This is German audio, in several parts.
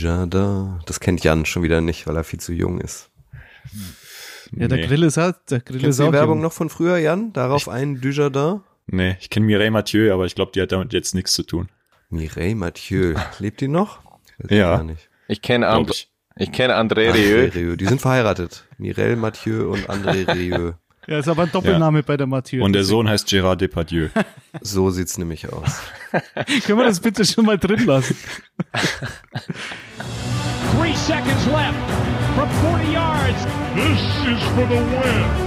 Jardin. Das kennt Jan schon wieder nicht, weil er viel zu jung ist. Ja, der Grill ist halt, der Grill Kennst ist auch die Werbung jung. noch von früher, Jan? Darauf ein Dujardin? Nee, ich kenne Mireille Mathieu, aber ich glaube, die hat damit jetzt nichts zu tun. Mireille Mathieu. Lebt die noch? Weiß Ja. gar nicht. Ich kenne And ich. ich kenne André André Rieu. Rieu. Die sind verheiratet. Mireille Mathieu und André Rieu. Ja, ist aber ein Doppelname bei der Mathieu. Und der Sohn heißt Gérard Depardieu. So sieht's nämlich aus. Können wir das bitte schon mal drin lassen? Three seconds left from 40 yards. This is for the win.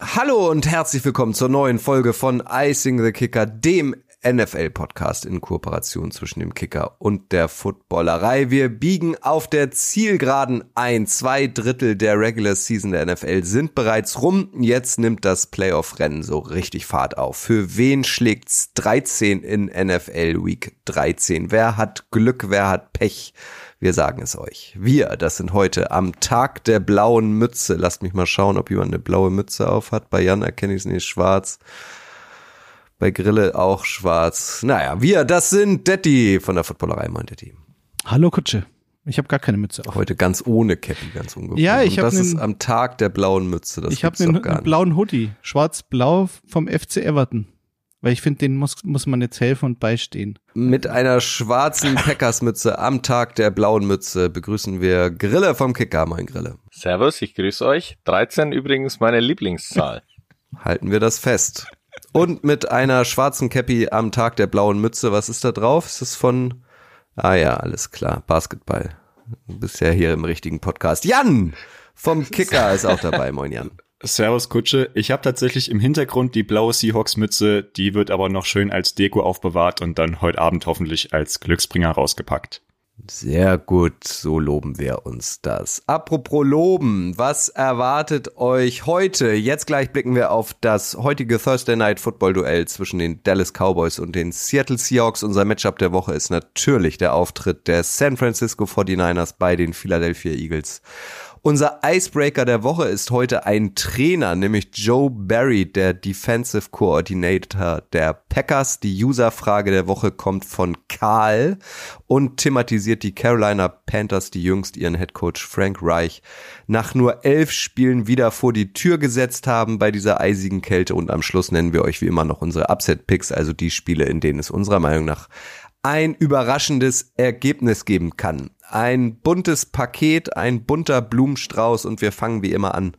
Hallo und herzlich willkommen zur neuen Folge von Icing the Kicker, dem NFL-Podcast in Kooperation zwischen dem Kicker und der Footballerei. Wir biegen auf der Zielgeraden ein. Zwei Drittel der Regular Season der NFL sind bereits rum. Jetzt nimmt das Playoff-Rennen so richtig Fahrt auf. Für wen schlägt's 13 in NFL Week 13? Wer hat Glück, wer hat Pech? Wir sagen es euch. Wir, das sind heute am Tag der blauen Mütze. Lasst mich mal schauen, ob jemand eine blaue Mütze auf hat. Bei Jan erkenne ich es nicht schwarz. Bei Grille auch schwarz. Naja, wir, das sind Detti von der Footballerei, meint Detti. Hallo Kutsche. Ich habe gar keine Mütze auf. Heute ganz ohne Cappy, ganz ungefähr. Ja, ich Und hab das ist am Tag der blauen Mütze. Das ich habe einen, einen blauen Hoodie, schwarz-blau vom FC Everton. Weil ich finde, den muss, muss man jetzt helfen und beistehen. Mit einer schwarzen Packersmütze am Tag der blauen Mütze begrüßen wir Grille vom Kicker, mein Grille. Servus, ich grüße euch. 13 übrigens meine Lieblingszahl. Halten wir das fest. Und mit einer schwarzen Cappy am Tag der blauen Mütze. Was ist da drauf? Ist das von, ah ja, alles klar, Basketball. Bisher hier im richtigen Podcast. Jan vom Kicker ist auch dabei. Moin Jan. Servus Kutsche. Ich habe tatsächlich im Hintergrund die blaue Seahawks-Mütze, die wird aber noch schön als Deko aufbewahrt und dann heute Abend hoffentlich als Glücksbringer rausgepackt. Sehr gut, so loben wir uns das. Apropos loben, was erwartet euch heute? Jetzt gleich blicken wir auf das heutige Thursday Night Football Duell zwischen den Dallas Cowboys und den Seattle Seahawks. Unser Matchup der Woche ist natürlich der Auftritt der San Francisco 49ers bei den Philadelphia Eagles. Unser Icebreaker der Woche ist heute ein Trainer, nämlich Joe Barry, der Defensive Coordinator der Packers. Die Userfrage der Woche kommt von Karl und thematisiert die Carolina Panthers, die jüngst ihren Headcoach Frank Reich nach nur elf Spielen wieder vor die Tür gesetzt haben bei dieser eisigen Kälte. Und am Schluss nennen wir euch wie immer noch unsere Upset-Picks, also die Spiele, in denen es unserer Meinung nach ein überraschendes Ergebnis geben kann. Ein buntes Paket, ein bunter Blumenstrauß und wir fangen wie immer an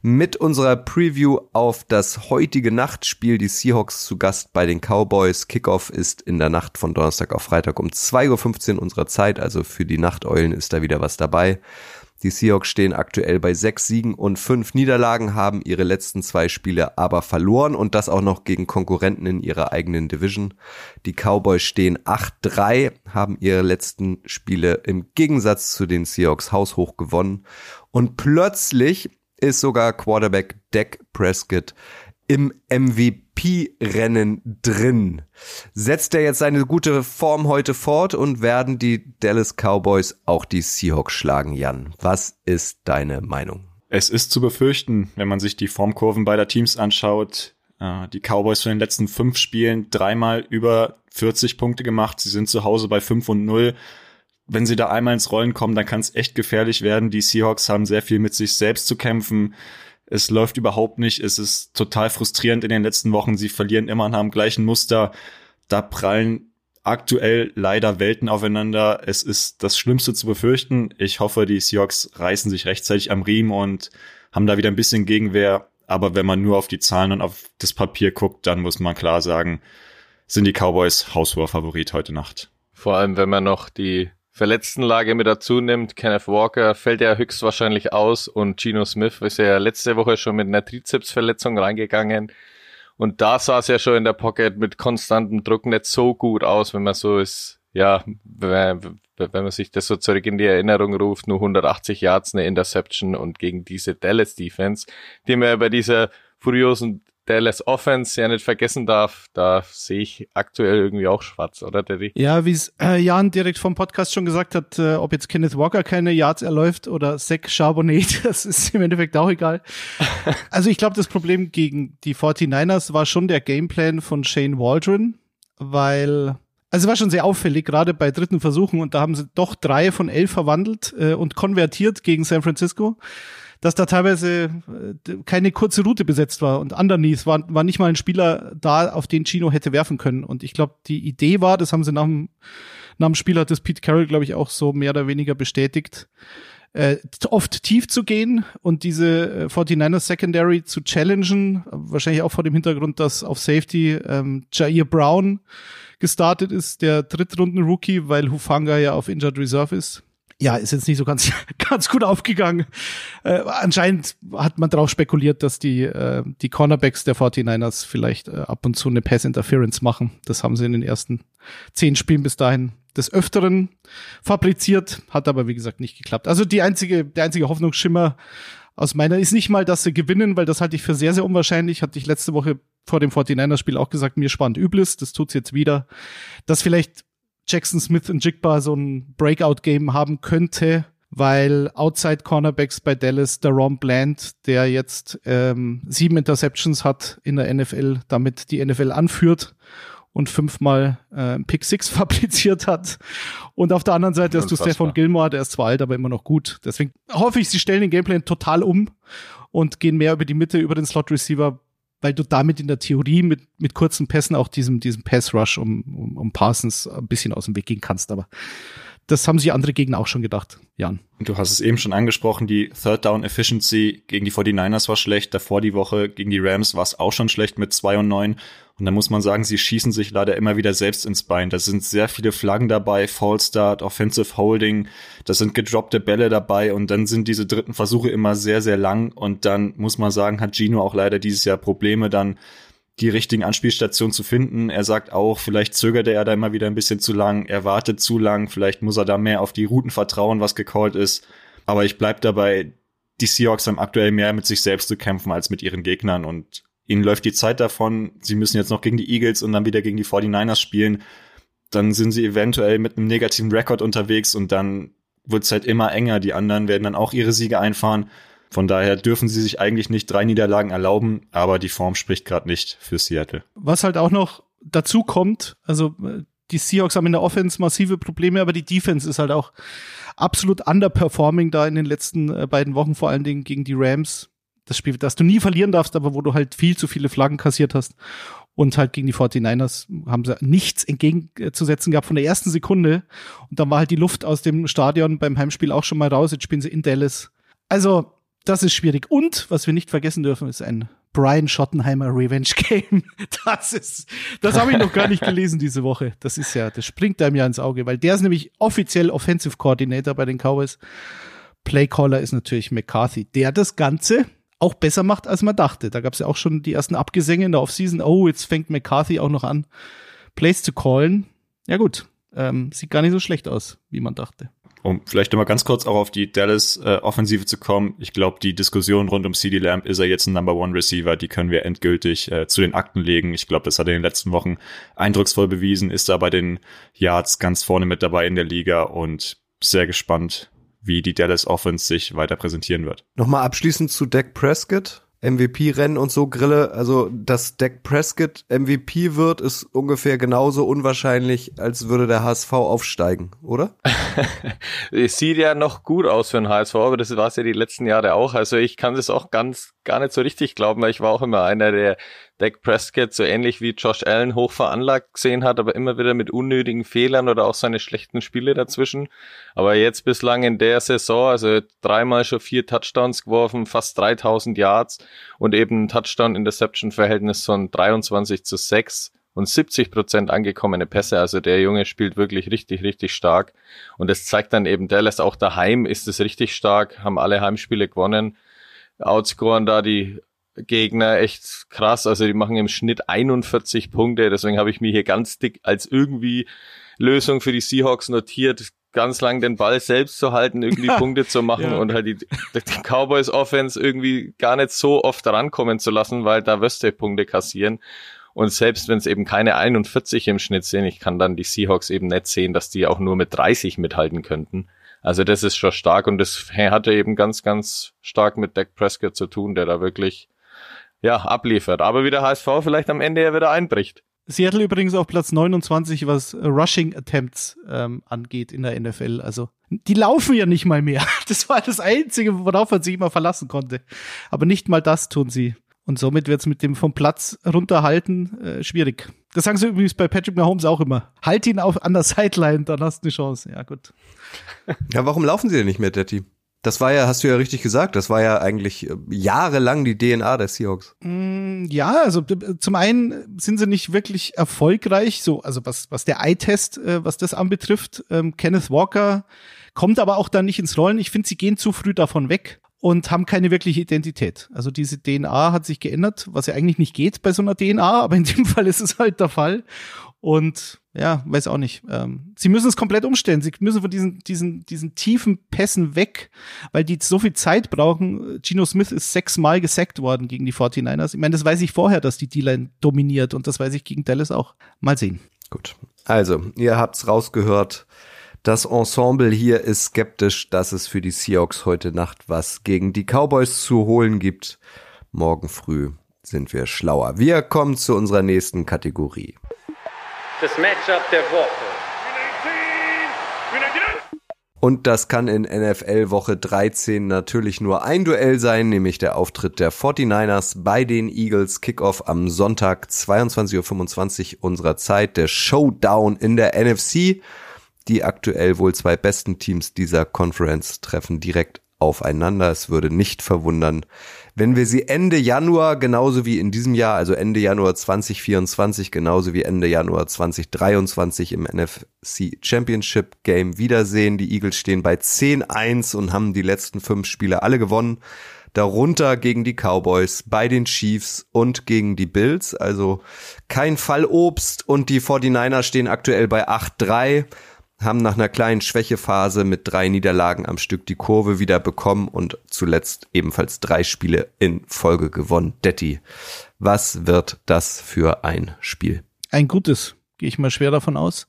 mit unserer Preview auf das heutige Nachtspiel. Die Seahawks zu Gast bei den Cowboys. Kickoff ist in der Nacht von Donnerstag auf Freitag um 2.15 Uhr unserer Zeit, also für die Nachteulen ist da wieder was dabei. Die Seahawks stehen aktuell bei sechs Siegen und fünf Niederlagen, haben ihre letzten zwei Spiele aber verloren und das auch noch gegen Konkurrenten in ihrer eigenen Division. Die Cowboys stehen 8-3, haben ihre letzten Spiele im Gegensatz zu den Seahawks haushoch gewonnen und plötzlich ist sogar Quarterback Dak Prescott im MVP-Rennen drin. Setzt er jetzt seine gute Form heute fort und werden die Dallas Cowboys auch die Seahawks schlagen, Jan? Was ist deine Meinung? Es ist zu befürchten, wenn man sich die Formkurven beider Teams anschaut. Äh, Die Cowboys von den letzten fünf Spielen dreimal über 40 Punkte gemacht. Sie sind zu Hause bei 5 und 0. Wenn sie da einmal ins Rollen kommen, dann kann es echt gefährlich werden. Die Seahawks haben sehr viel mit sich selbst zu kämpfen. Es läuft überhaupt nicht. Es ist total frustrierend in den letzten Wochen. Sie verlieren immer nach dem gleichen Muster. Da prallen aktuell leider Welten aufeinander. Es ist das Schlimmste zu befürchten. Ich hoffe, die Seahawks reißen sich rechtzeitig am Riemen und haben da wieder ein bisschen Gegenwehr. Aber wenn man nur auf die Zahlen und auf das Papier guckt, dann muss man klar sagen, sind die Cowboys haushoher Favorit heute Nacht. Vor allem, wenn man noch die Verletztenlage mit dazu nimmt. Kenneth Walker fällt ja höchstwahrscheinlich aus und Geno Smith ist ja letzte Woche schon mit einer Trizepsverletzung reingegangen. Und da sah es ja schon in der Pocket mit konstantem Druck nicht so gut aus, wenn man so ist, ja, wenn, man sich das so zurück in die Erinnerung ruft, nur 180 Yards, eine Interception und gegen diese Dallas Defense, die man bei dieser furiosen Dallas Offense ja nicht vergessen darf, da sehe ich aktuell irgendwie auch schwarz, oder Daddy? Ja, wie es äh, Jan direkt vom Podcast schon gesagt hat, äh, ob jetzt Kenneth Walker keine Yards erläuft oder Zach Charbonnet, das ist im Endeffekt auch egal. also ich glaube, das Problem gegen die 49ers war schon der Gameplan von Shane Waldron, weil also es war schon sehr auffällig, gerade bei dritten Versuchen, und da haben sie doch drei von elf verwandelt äh, und konvertiert gegen San Francisco, dass da teilweise äh, keine kurze Route besetzt war und underneath war, war nicht mal ein Spieler da, auf den Chino hätte werfen können. Und ich glaube, die Idee war, das haben sie nach dem, nach dem Spiel hat das Pete Carroll, glaube ich, auch so mehr oder weniger bestätigt, äh, oft tief zu gehen und diese äh, 49ers Secondary zu challengen, wahrscheinlich auch vor dem Hintergrund, dass auf Safety ähm, Jair Brown gestartet ist, der Drittrunden-Rookie, weil Hufanga ja auf Injured Reserve ist. Ja, ist jetzt nicht so ganz, ganz gut aufgegangen. Äh, anscheinend hat man darauf spekuliert, dass die, äh, die Cornerbacks der 49ers vielleicht äh, ab und zu eine Pass-Interference machen. Das haben sie in den ersten zehn Spielen bis dahin des Öfteren fabriziert, hat aber wie gesagt nicht geklappt. Also die einzige, der einzige Hoffnungsschimmer aus meiner ist nicht mal, dass sie gewinnen, weil das halte ich für sehr, sehr unwahrscheinlich. Hatte ich letzte Woche vor dem 49ers-Spiel auch gesagt, mir spannt Übles, das tut's jetzt wieder. Dass vielleicht Jackson Smith und Jigba so ein Breakout-Game haben könnte, weil Outside Cornerbacks bei Dallas, der Ron Bland, der jetzt ähm, sieben Interceptions hat in der NFL, damit die NFL anführt und fünfmal äh, Pick Six fabriziert hat. Und auf der anderen Seite hast du Stefan Gilmore, der ist zwar alt, aber immer noch gut. Deswegen hoffe ich, sie stellen den Gameplan total um und gehen mehr über die Mitte, über den Slot Receiver, weil du damit in der Theorie mit, mit kurzen Pässen auch diesem, diesem Pass Rush um, um, um Parsons ein bisschen aus dem Weg gehen kannst. Aber das haben sich andere Gegner auch schon gedacht, Jan. Du hast es eben schon angesprochen, die Third Down Efficiency gegen die 49ers war schlecht, davor die Woche gegen die Rams war es auch schon schlecht mit 2 und 9. Und da muss man sagen, sie schießen sich leider immer wieder selbst ins Bein. Da sind sehr viele Flaggen dabei, Fall Start, Offensive Holding, da sind gedroppte Bälle dabei und dann sind diese dritten Versuche immer sehr, sehr lang und dann muss man sagen, hat Gino auch leider dieses Jahr Probleme, dann die richtigen Anspielstationen zu finden. Er sagt auch, vielleicht zögerte er da immer wieder ein bisschen zu lang, er wartet zu lang, vielleicht muss er da mehr auf die Routen vertrauen, was gecallt ist. Aber ich bleib dabei, die Seahawks haben aktuell mehr mit sich selbst zu kämpfen als mit ihren Gegnern und ihnen läuft die Zeit davon. Sie müssen jetzt noch gegen die Eagles und dann wieder gegen die 49ers spielen. Dann sind sie eventuell mit einem negativen Rekord unterwegs und dann wird es halt immer enger. Die anderen werden dann auch ihre Siege einfahren. Von daher dürfen sie sich eigentlich nicht drei Niederlagen erlauben, aber die Form spricht gerade nicht für Seattle. Was halt auch noch dazu kommt, also die Seahawks haben in der Offense massive Probleme, aber die Defense ist halt auch absolut underperforming da in den letzten äh, beiden Wochen, vor allen Dingen gegen die Rams. Das Spiel, das du nie verlieren darfst, aber wo du halt viel zu viele Flaggen kassiert hast. Und halt gegen die 49ers haben sie nichts entgegenzusetzen gehabt von der ersten Sekunde. Und dann war halt die Luft aus dem Stadion beim Heimspiel auch schon mal raus. Jetzt spielen sie in Dallas. Also, das ist schwierig. Und was wir nicht vergessen dürfen, ist ein Brian Schottenheimer Revenge Game. Das ist, das habe ich noch gar nicht gelesen diese Woche. Das ist ja, das springt einem ja ins Auge, weil der ist nämlich offiziell Offensive Coordinator bei den Cowboys. Playcaller ist natürlich McCarthy, der das Ganze auch besser macht, als man dachte. Da gab es ja auch schon die ersten Abgesänge in der Offseason. Oh, jetzt fängt McCarthy auch noch an, Plays zu callen. Ja gut, ähm, sieht gar nicht so schlecht aus, wie man dachte um vielleicht nochmal ganz kurz auch auf die Dallas-Offensive zu kommen. Ich glaube, die Diskussion rund um CD Lamb, ist er jetzt ein Number One Receiver, die können wir endgültig äh, zu den Akten legen. Ich glaube, das hat er in den letzten Wochen eindrucksvoll bewiesen, ist da bei den Yards ganz vorne mit dabei in der Liga und sehr gespannt, wie die Dallas Offense sich weiter präsentieren wird. Nochmal abschließend zu Dak Prescott. MVP-Rennen und so Grille. Also, dass Dak Prescott MVP wird, ist ungefähr genauso unwahrscheinlich, als würde der HSV aufsteigen, oder? es sieht ja noch gut aus für den HSV, aber das war es ja die letzten Jahre auch. Also ich kann das auch ganz gar nicht so richtig glauben, weil ich war auch immer einer, der Dak Prescott so ähnlich wie Josh Allen hoch veranlagt gesehen hat, aber immer wieder mit unnötigen Fehlern oder auch seine schlechten Spiele dazwischen. Aber jetzt bislang in der Saison, also dreimal schon vier Touchdowns geworfen, fast 3000 Yards und eben Touchdown-Interception-Verhältnis von 23 zu 6 und 70 Prozent angekommene Pässe. Also der Junge spielt wirklich richtig, richtig stark. Und das zeigt dann eben Dallas auch daheim ist es richtig stark, haben alle Heimspiele gewonnen, outscoren da die Gegner echt krass. Also die machen im Schnitt 41 Punkte. Deswegen habe ich mir hier ganz dick als irgendwie Lösung für die Seahawks notiert. ganz lang den Ball selbst zu halten, irgendwie Punkte zu machen ja. und halt die, die Cowboys Offense irgendwie gar nicht so oft rankommen zu lassen, weil da wirst du Punkte kassieren. Und selbst wenn es eben keine 41 im Schnitt sind, ich kann dann die Seahawks eben nicht sehen, dass die auch nur mit 30 mithalten könnten. Also das ist schon stark und das hatte eben ganz, ganz stark mit Dak Prescott zu tun, der da wirklich ja abliefert. Aber wie der HSV vielleicht am Ende ja wieder einbricht. Seattle übrigens auf Platz 29, was Rushing Attempts ähm, angeht in der NFL. Also die laufen ja nicht mal mehr. Das war das Einzige, worauf man sich immer verlassen konnte. Aber nicht mal das tun sie. Und somit wird es mit dem vom Platz runterhalten äh, schwierig. Das sagen sie übrigens bei Patrick Mahomes auch immer. Halt ihn auf an der Sideline, dann hast du eine Chance. Ja, gut. Ja, warum laufen sie denn nicht mehr, Daddy? Das war ja, hast du ja richtig gesagt, das war ja eigentlich äh, jahrelang die DNA der Seahawks. Mm, ja, also zum einen sind sie nicht wirklich erfolgreich, so, also was, was der Eye-Test, äh, was das anbetrifft. Ähm, Kenneth Walker kommt aber auch da nicht ins Rollen. Ich finde, sie gehen zu früh davon weg und haben keine wirkliche Identität. Also diese DNA hat sich geändert, was ja eigentlich nicht geht bei so einer DNA, aber in dem Fall ist es halt der Fall. Und ja, weiß auch nicht. Ähm, sie müssen es komplett umstellen. Sie müssen von diesen, diesen, diesen tiefen Pässen weg, weil die so viel Zeit brauchen. Gino Smith ist sechsmal gesackt worden gegen die 49ers. Ich meine, das weiß ich vorher, dass die D-Line dominiert und das weiß ich gegen Dallas auch. Mal sehen. Gut. Also, ihr habt's rausgehört. Das Ensemble hier ist skeptisch, dass es für die Seahawks heute Nacht was gegen die Cowboys zu holen gibt. Morgen früh sind wir schlauer. Wir kommen zu unserer nächsten Kategorie das Matchup der Woche. Und das kann in NFL Woche 13 natürlich nur ein Duell sein, nämlich der Auftritt der 49ers bei den Eagles Kickoff am Sonntag 22.25 Uhr unserer Zeit, der Showdown in der NFC. Die aktuell wohl zwei besten Teams dieser Conference treffen direkt aufeinander. Es würde nicht verwundern, wenn wir sie Ende Januar genauso wie in diesem Jahr, also Ende Januar 2024 genauso wie Ende Januar 2023 im NFC Championship Game wiedersehen. Die Eagles stehen bei 10-1 und haben die letzten fünf Spiele alle gewonnen. Darunter gegen die Cowboys, bei den Chiefs und gegen die Bills. Also kein Fallobst und die 49er stehen aktuell bei 8-3 haben nach einer kleinen Schwächephase mit drei Niederlagen am Stück die Kurve wieder bekommen und zuletzt ebenfalls drei Spiele in Folge gewonnen. Detti, was wird das für ein Spiel? Ein gutes, gehe ich mal schwer davon aus.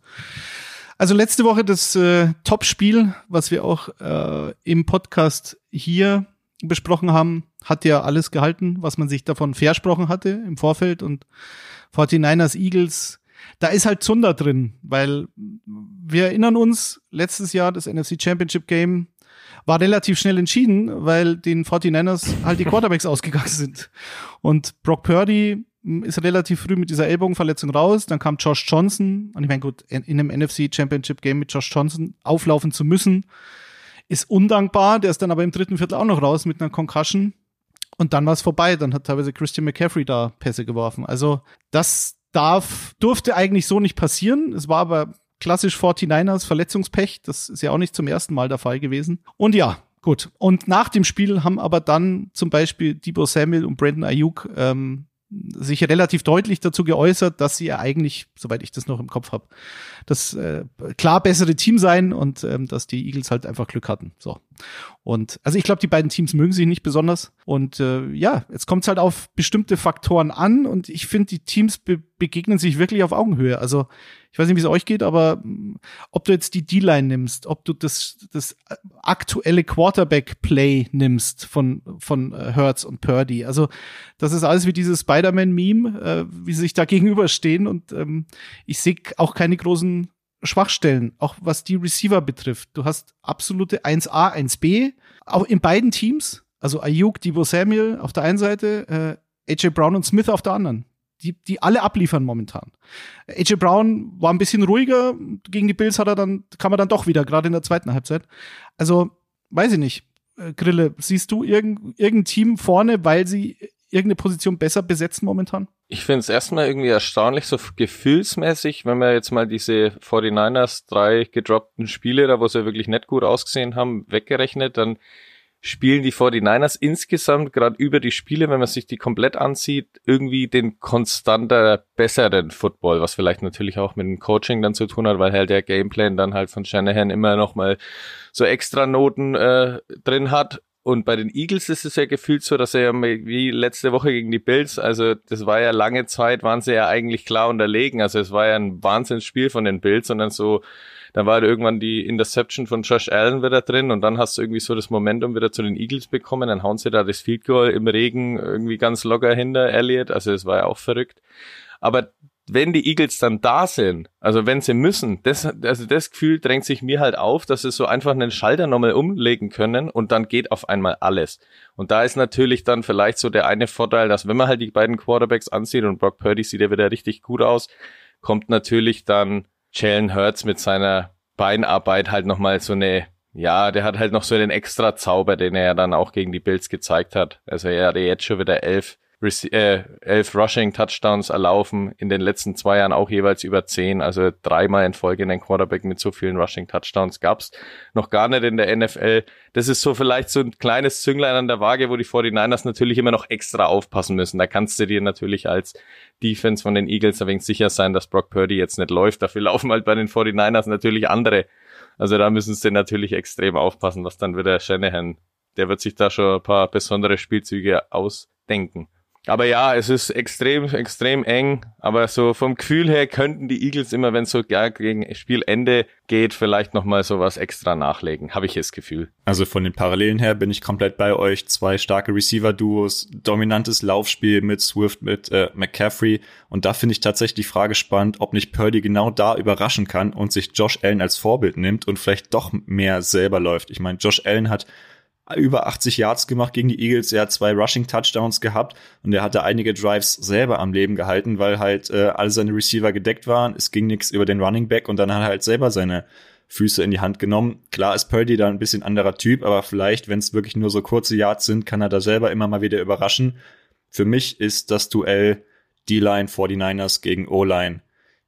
Also letzte Woche das äh, Top-Spiel, was wir auch äh, im Podcast hier besprochen haben, hat ja alles gehalten, was man sich davon versprochen hatte im Vorfeld und 49ers Eagles da ist halt Zunder drin, weil wir erinnern uns, letztes Jahr das NFC Championship Game war relativ schnell entschieden, weil den 49ers halt die Quarterbacks ausgegangen sind. Und Brock Purdy ist relativ früh mit dieser Ellbogenverletzung raus. Dann kam Josh Johnson. Und ich meine, gut, in einem NFC Championship Game mit Josh Johnson auflaufen zu müssen, ist undankbar. Der ist dann aber im dritten Viertel auch noch raus mit einer Concussion. Und dann war es vorbei. Dann hat teilweise Christian McCaffrey da Pässe geworfen. Also das, darf, durfte eigentlich so nicht passieren. Es war aber klassisch 49ers Verletzungspech. Das ist ja auch nicht zum ersten Mal der Fall gewesen. Und ja, gut. Und nach dem Spiel haben aber dann zum Beispiel Debo Samuel und Brandon Ayuk ähm, sich relativ deutlich dazu geäußert, dass sie ja eigentlich, soweit ich das noch im Kopf habe, das äh, klar bessere Team sein und ähm, dass die Eagles halt einfach Glück hatten. So. Und also ich glaube, die beiden Teams mögen sich nicht besonders. Und äh, ja, jetzt kommt es halt auf bestimmte Faktoren an und ich finde, die Teams be begegnen sich wirklich auf Augenhöhe. Also ich weiß nicht, wie es euch geht, aber mm, ob du jetzt die D-Line nimmst, ob du das, das aktuelle Quarterback-Play nimmst von, von äh, Hertz und Purdy. Also das ist alles wie dieses Spider-Man-Meme, äh, wie sie sich da gegenüberstehen und ähm, ich sehe auch keine großen Schwachstellen, auch was die Receiver betrifft. Du hast absolute 1A, 1B, auch in beiden Teams. Also Ayuk, Debo Samuel auf der einen Seite, äh, AJ Brown und Smith auf der anderen die, die alle abliefern momentan. AJ Brown war ein bisschen ruhiger, gegen die Bills hat er dann, kam er dann doch wieder, gerade in der zweiten Halbzeit. Also, weiß ich nicht. Äh, Grille, siehst du irgendein, irgendein Team vorne, weil sie irgendeine Position besser besetzen momentan? Ich finde es erstmal irgendwie erstaunlich, so gefühlsmäßig, wenn man jetzt mal diese 49ers drei gedroppten Spiele, da wo sie wirklich nicht gut ausgesehen haben, weggerechnet, dann spielen die 49ers insgesamt gerade über die Spiele, wenn man sich die komplett ansieht, irgendwie den konstanter besseren Football, was vielleicht natürlich auch mit dem Coaching dann zu tun hat, weil halt der Gameplan dann halt von Shanahan immer noch mal so extra Noten äh, drin hat. Und bei den Eagles ist es ja gefühlt so, dass er ja wie letzte Woche gegen die Bills, also das war ja lange Zeit, waren sie ja eigentlich klar unterlegen. Also es war ja ein Wahnsinnsspiel von den Bills, sondern so dann war irgendwann die Interception von Josh Allen wieder drin und dann hast du irgendwie so das Momentum wieder zu den Eagles bekommen, dann hauen sie da das Field Goal im Regen irgendwie ganz locker hinter Elliott, also es war ja auch verrückt. Aber wenn die Eagles dann da sind, also wenn sie müssen, das, also das Gefühl drängt sich mir halt auf, dass sie so einfach einen Schalter nochmal umlegen können und dann geht auf einmal alles. Und da ist natürlich dann vielleicht so der eine Vorteil, dass wenn man halt die beiden Quarterbacks ansieht und Brock Purdy sieht ja wieder richtig gut aus, kommt natürlich dann Jalen Hurts mit seiner Beinarbeit halt nochmal so eine, ja, der hat halt noch so einen extra Zauber, den er ja dann auch gegen die Bills gezeigt hat. Also er hatte jetzt schon wieder elf äh, elf Rushing-Touchdowns erlaufen, in den letzten zwei Jahren auch jeweils über zehn, also dreimal in Folge einen Quarterback mit so vielen Rushing-Touchdowns gab's noch gar nicht in der NFL. Das ist so vielleicht so ein kleines Zünglein an der Waage, wo die 49ers natürlich immer noch extra aufpassen müssen. Da kannst du dir natürlich als Defense von den Eagles ein wenig sicher sein, dass Brock Purdy jetzt nicht läuft. Dafür laufen halt bei den 49ers natürlich andere. Also da müssen sie natürlich extrem aufpassen, was dann wieder Shanahan, der wird sich da schon ein paar besondere Spielzüge ausdenken. Aber ja, es ist extrem, extrem eng. Aber so vom Gefühl her könnten die Eagles immer, wenn es so gegen Spielende geht, vielleicht nochmal so was extra nachlegen. Habe ich das Gefühl. Also von den Parallelen her bin ich komplett bei euch. Zwei starke Receiver-Duos, dominantes Laufspiel mit Swift, mit äh, McCaffrey. Und da finde ich tatsächlich die Frage spannend, ob nicht Purdy genau da überraschen kann und sich Josh Allen als Vorbild nimmt und vielleicht doch mehr selber läuft. Ich meine, Josh Allen hat über 80 Yards gemacht gegen die Eagles. Er hat zwei Rushing Touchdowns gehabt und er hatte einige Drives selber am Leben gehalten, weil halt äh, alle seine Receiver gedeckt waren. Es ging nichts über den Running Back und dann hat er halt selber seine Füße in die Hand genommen. Klar ist Purdy da ein bisschen anderer Typ, aber vielleicht, wenn es wirklich nur so kurze Yards sind, kann er da selber immer mal wieder überraschen. Für mich ist das Duell D-Line 49ers gegen O-Line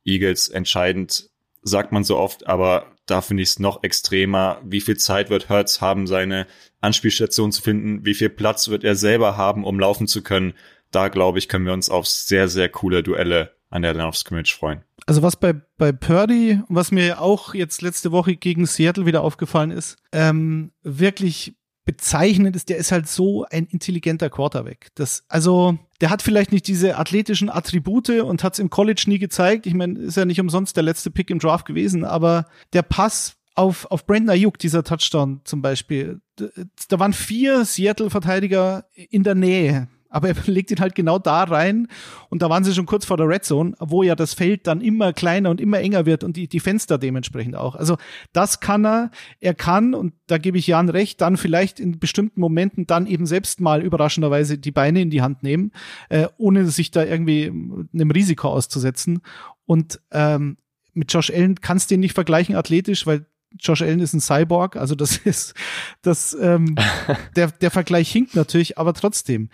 Eagles entscheidend, sagt man so oft, aber da finde ich es noch extremer. Wie viel Zeit wird Hertz haben, seine Anspielstation zu finden? Wie viel Platz wird er selber haben, um laufen zu können? Da, glaube ich, können wir uns auf sehr, sehr coole Duelle an der Line of Scrimmage freuen. Also was bei, bei Purdy, was mir auch jetzt letzte Woche gegen Seattle wieder aufgefallen ist, ähm, wirklich bezeichnend ist, der ist halt so ein intelligenter Quarterback. Das, also, der hat vielleicht nicht diese athletischen Attribute und hat es im College nie gezeigt. Ich meine, ist ja nicht umsonst der letzte Pick im Draft gewesen, aber der Pass auf, auf Brandon Ayuk, dieser Touchdown zum Beispiel, da waren vier Seattle-Verteidiger in der Nähe aber er legt ihn halt genau da rein und da waren sie schon kurz vor der Red Zone, wo ja das Feld dann immer kleiner und immer enger wird und die, die Fenster dementsprechend auch. Also das kann er, er kann, und da gebe ich Jan recht, dann vielleicht in bestimmten Momenten dann eben selbst mal überraschenderweise die Beine in die Hand nehmen, äh, ohne sich da irgendwie einem Risiko auszusetzen. Und ähm, mit Josh Allen kannst du ihn nicht vergleichen athletisch, weil Josh Allen ist ein Cyborg, also das ist das ähm, der der Vergleich hinkt natürlich, aber trotzdem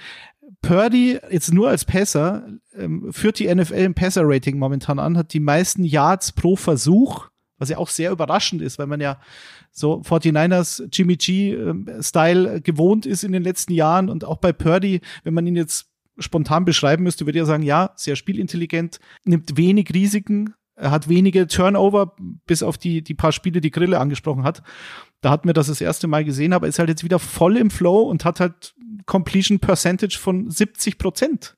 Purdy jetzt nur als Passer ähm, führt die NFL im Passer-Rating momentan an, hat die meisten Yards pro Versuch, was ja auch sehr überraschend ist, weil man ja so 49ers Jimmy G-Style ähm, gewohnt ist in den letzten Jahren und auch bei Purdy, wenn man ihn jetzt spontan beschreiben müsste, würde ja sagen, ja, sehr spielintelligent, nimmt wenig Risiken, er hat wenige Turnover, bis auf die, die paar Spiele, die Grille angesprochen hat. Da hatten wir das das erste Mal gesehen, aber ist halt jetzt wieder voll im Flow und hat halt Completion Percentage von 70 Prozent.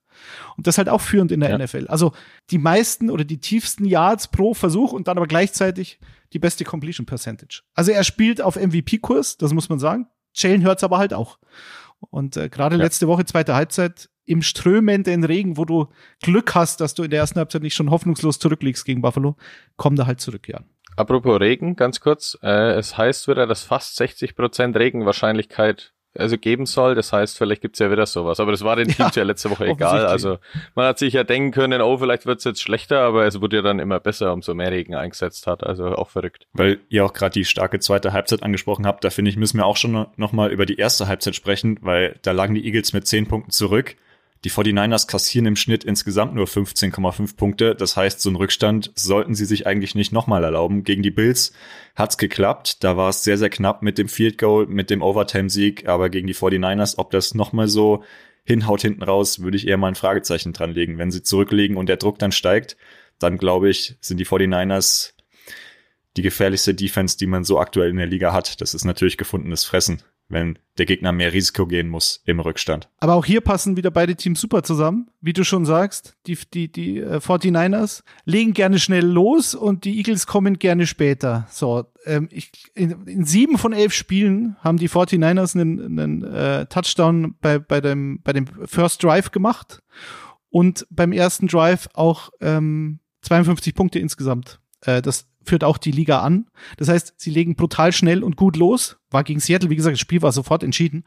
Und das halt auch führend in der ja. NFL. Also die meisten oder die tiefsten Yards pro Versuch und dann aber gleichzeitig die beste Completion Percentage. Also er spielt auf MVP-Kurs, das muss man sagen. Jalen hört's aber halt auch. Und äh, gerade ja. letzte Woche, zweite Halbzeit, im strömenden Regen, wo du Glück hast, dass du in der ersten Halbzeit nicht schon hoffnungslos zurückliegst gegen Buffalo, komm da halt zurück, ja. Apropos Regen, ganz kurz. Äh, es heißt wieder, dass fast 60% Regenwahrscheinlichkeit also geben soll. Das heißt, vielleicht gibt's ja wieder sowas. Aber das war den Teams ja, ja letzte Woche egal. Also man hat sich ja denken können, oh, vielleicht wird's jetzt schlechter, aber es wurde ja dann immer besser, umso mehr Regen eingesetzt hat. Also auch verrückt. Weil ihr auch gerade die starke zweite Halbzeit angesprochen habt, da finde ich, müssen wir auch schon noch mal über die erste Halbzeit sprechen, weil da lagen die Eagles mit zehn Punkten zurück. Die 49ers kassieren im Schnitt insgesamt nur 15,5 Punkte. Das heißt, so ein Rückstand sollten sie sich eigentlich nicht nochmal erlauben. Gegen die Bills hat's geklappt. Da war es sehr, sehr knapp mit dem Field Goal, mit dem Overtime-Sieg. Aber gegen die 49ers, ob das nochmal so hinhaut hinten raus, würde ich eher mal ein Fragezeichen dran legen. Wenn sie zurücklegen und der Druck dann steigt, dann glaube ich, sind die 49ers die gefährlichste Defense, die man so aktuell in der Liga hat. Das ist natürlich gefundenes Fressen wenn der Gegner mehr Risiko gehen muss im Rückstand. Aber auch hier passen wieder beide Teams super zusammen. Wie du schon sagst, die, die, die äh, 49ers legen gerne schnell los und die Eagles kommen gerne später. So, ähm, ich, in, in sieben von elf Spielen haben die 49ers einen, einen äh, Touchdown bei, bei, dem, bei dem First Drive gemacht und beim ersten Drive auch ähm, 52 Punkte insgesamt. Äh, das führt auch die Liga an. Das heißt, sie legen brutal schnell und gut los. War gegen Seattle, wie gesagt, das Spiel war sofort entschieden,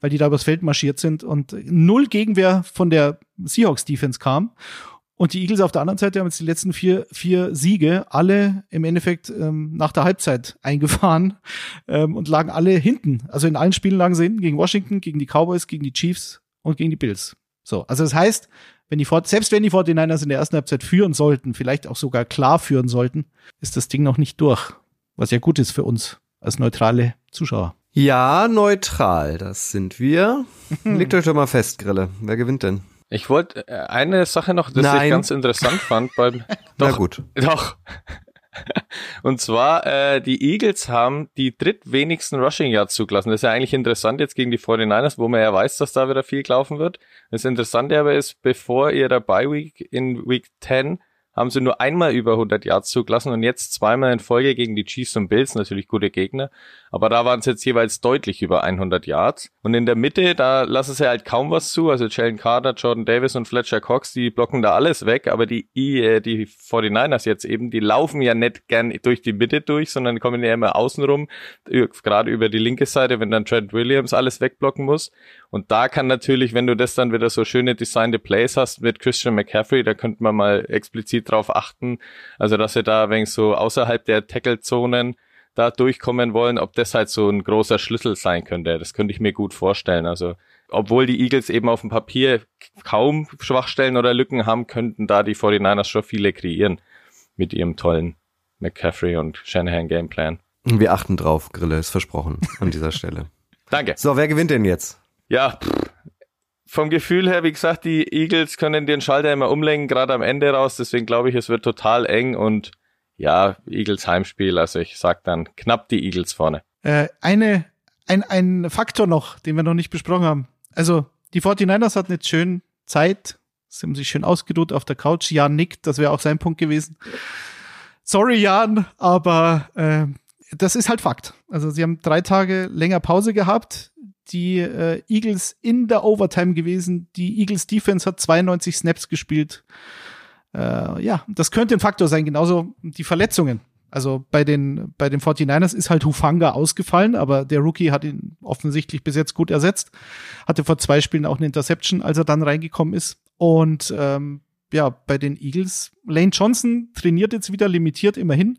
weil die da übers Feld marschiert sind und null Gegenwehr von der Seahawks Defense kam. Und die Eagles auf der anderen Seite haben jetzt die letzten vier, vier Siege alle im Endeffekt ähm, nach der Halbzeit eingefahren ähm, und lagen alle hinten. Also in allen Spielen lagen sie hinten gegen Washington, gegen die Cowboys, gegen die Chiefs und gegen die Bills. So, also das heißt, wenn die selbst wenn die 49ers in der ersten Halbzeit führen sollten, vielleicht auch sogar klar führen sollten, ist das Ding noch nicht durch. Was ja gut ist für uns als neutrale Zuschauer. Ja, neutral, das sind wir. Legt euch doch mal fest, Grille. Wer gewinnt denn? Ich wollte äh, eine Sache noch, das Nein. ich ganz interessant fand beim. Na Doch, gut. Doch. Und zwar, äh, die Eagles haben die drittwenigsten Rushing Yards zugelassen. Das ist ja eigentlich interessant jetzt gegen die 49ers, wo man ja weiß, dass da wieder viel laufen wird. Das Interessante aber ist, bevor ihrer Bye Week in Week 10 haben sie nur einmal über 100 Yards zugelassen und jetzt zweimal in Folge gegen die Chiefs und Bills, natürlich gute Gegner. Aber da waren es jetzt jeweils deutlich über 100 Yards. Und in der Mitte, da lassen sie halt kaum was zu. Also Jalen Carter, Jordan Davis und Fletcher Cox, die blocken da alles weg. Aber die, äh, die 49ers jetzt eben, die laufen ja nicht gern durch die Mitte durch, sondern kommen ja immer außenrum, gerade über die linke Seite, wenn dann Trent Williams alles wegblocken muss. Und da kann natürlich, wenn du das dann wieder so schöne designte Plays hast mit Christian McCaffrey, da könnte man mal explizit drauf achten. Also, dass wir da wenn so außerhalb der Tackle-Zonen da durchkommen wollen, ob das halt so ein großer Schlüssel sein könnte. Das könnte ich mir gut vorstellen. Also, obwohl die Eagles eben auf dem Papier kaum Schwachstellen oder Lücken haben, könnten da die 49ers schon viele kreieren mit ihrem tollen McCaffrey und Shanahan Gameplan. Wir achten drauf, Grille, ist versprochen an dieser Stelle. Danke. So, wer gewinnt denn jetzt? Ja, pff, vom Gefühl her, wie gesagt, die Eagles können den Schalter immer umlenken, gerade am Ende raus. Deswegen glaube ich, es wird total eng und ja, Eagles Heimspiel. Also ich sag dann knapp die Eagles vorne. Äh, eine, ein, ein Faktor noch, den wir noch nicht besprochen haben. Also, die 49ers hatten jetzt schön Zeit. Sie haben sich schön ausgeruht auf der Couch. Jan nickt, das wäre auch sein Punkt gewesen. Sorry, Jan, aber äh, das ist halt Fakt. Also, sie haben drei Tage länger Pause gehabt. Die äh, Eagles in der Overtime gewesen. Die Eagles Defense hat 92 Snaps gespielt. Äh, ja, das könnte ein Faktor sein. Genauso die Verletzungen. Also bei den, bei den 49ers ist halt Hufanga ausgefallen, aber der Rookie hat ihn offensichtlich bis jetzt gut ersetzt. Hatte vor zwei Spielen auch eine Interception, als er dann reingekommen ist. Und ähm, ja, bei den Eagles, Lane Johnson trainiert jetzt wieder limitiert immerhin.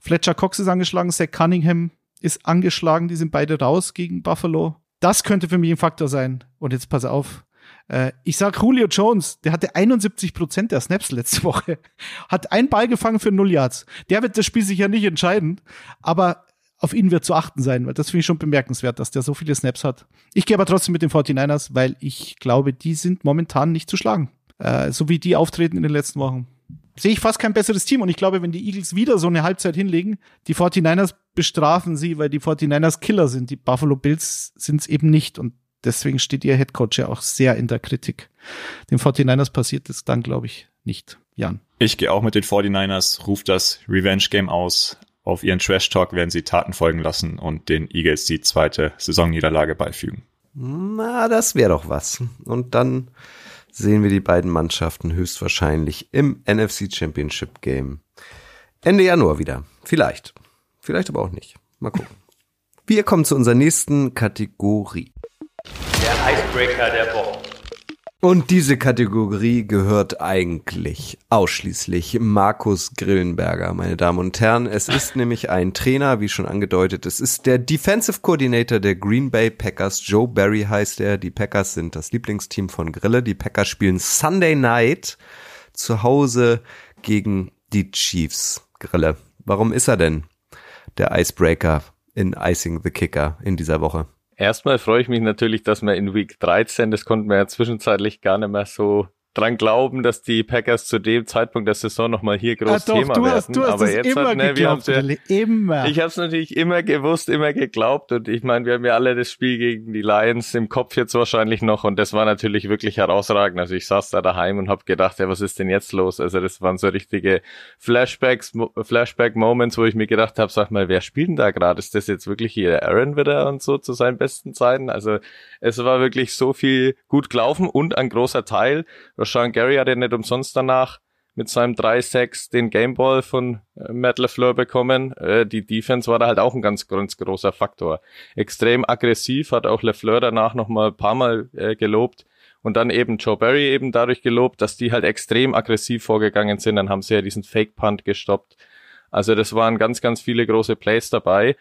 Fletcher Cox ist angeschlagen, Zach Cunningham ist angeschlagen, die sind beide raus gegen Buffalo. Das könnte für mich ein Faktor sein. Und jetzt pass auf. Äh, ich sag Julio Jones, der hatte 71 Prozent der Snaps letzte Woche. Hat einen Ball gefangen für null Yards. Der wird das Spiel sicher nicht entscheiden, aber auf ihn wird zu achten sein, weil das finde ich schon bemerkenswert, dass der so viele Snaps hat. Ich gehe aber trotzdem mit den 49ers, weil ich glaube, die sind momentan nicht zu schlagen. Äh, so wie die auftreten in den letzten Wochen. Sehe ich fast kein besseres Team und ich glaube, wenn die Eagles wieder so eine Halbzeit hinlegen, die 49ers bestrafen sie, weil die 49ers Killer sind. Die Buffalo Bills sind es eben nicht und deswegen steht ihr Headcoach ja auch sehr in der Kritik. Den 49ers passiert es dann, glaube ich, nicht. Jan. Ich gehe auch mit den 49ers, ruft das Revenge Game aus. Auf ihren Trash Talk werden sie Taten folgen lassen und den Eagles die zweite Saisonniederlage beifügen. Na, das wäre doch was. Und dann sehen wir die beiden Mannschaften höchstwahrscheinlich im NFC Championship Game Ende Januar wieder. Vielleicht. Vielleicht aber auch nicht. Mal gucken. Wir kommen zu unserer nächsten Kategorie. Der Icebreaker der Woche. Und diese Kategorie gehört eigentlich ausschließlich Markus Grillenberger, meine Damen und Herren. Es ist nämlich ein Trainer, wie schon angedeutet. Es ist der Defensive Coordinator der Green Bay Packers. Joe Barry heißt er. Die Packers sind das Lieblingsteam von Grille. Die Packers spielen Sunday Night zu Hause gegen die Chiefs. Grille. Warum ist er denn der Icebreaker in Icing the Kicker in dieser Woche? Erstmal freue ich mich natürlich, dass wir in Week 13, das konnten wir ja zwischenzeitlich gar nicht mehr so dran glauben, dass die Packers zu dem Zeitpunkt der Saison nochmal hier groß ah, doch, Thema du werden. Hast, du hast Aber jetzt immer hat, ne, geglaubt, wir ja, immer. Ich habe es natürlich immer gewusst, immer geglaubt und ich meine, wir haben ja alle das Spiel gegen die Lions im Kopf jetzt wahrscheinlich noch und das war natürlich wirklich herausragend. Also ich saß da daheim und habe gedacht, ja, was ist denn jetzt los? Also das waren so richtige Flashbacks, Flashback-Moments, wo ich mir gedacht habe, sag mal, wer spielt denn da gerade? Ist das jetzt wirklich hier Aaron wieder und so zu seinen besten Zeiten? Also es war wirklich so viel gut gelaufen und ein großer Teil Rashawn Gary hat ja nicht umsonst danach mit seinem 3-6 den Gameball von äh, Matt LeFleur bekommen. Äh, die Defense war da halt auch ein ganz, ganz großer Faktor. Extrem aggressiv, hat auch LeFleur danach nochmal ein paar Mal äh, gelobt. Und dann eben Joe Barry eben dadurch gelobt, dass die halt extrem aggressiv vorgegangen sind. Dann haben sie ja diesen Fake-Punt gestoppt. Also das waren ganz, ganz viele große Plays dabei.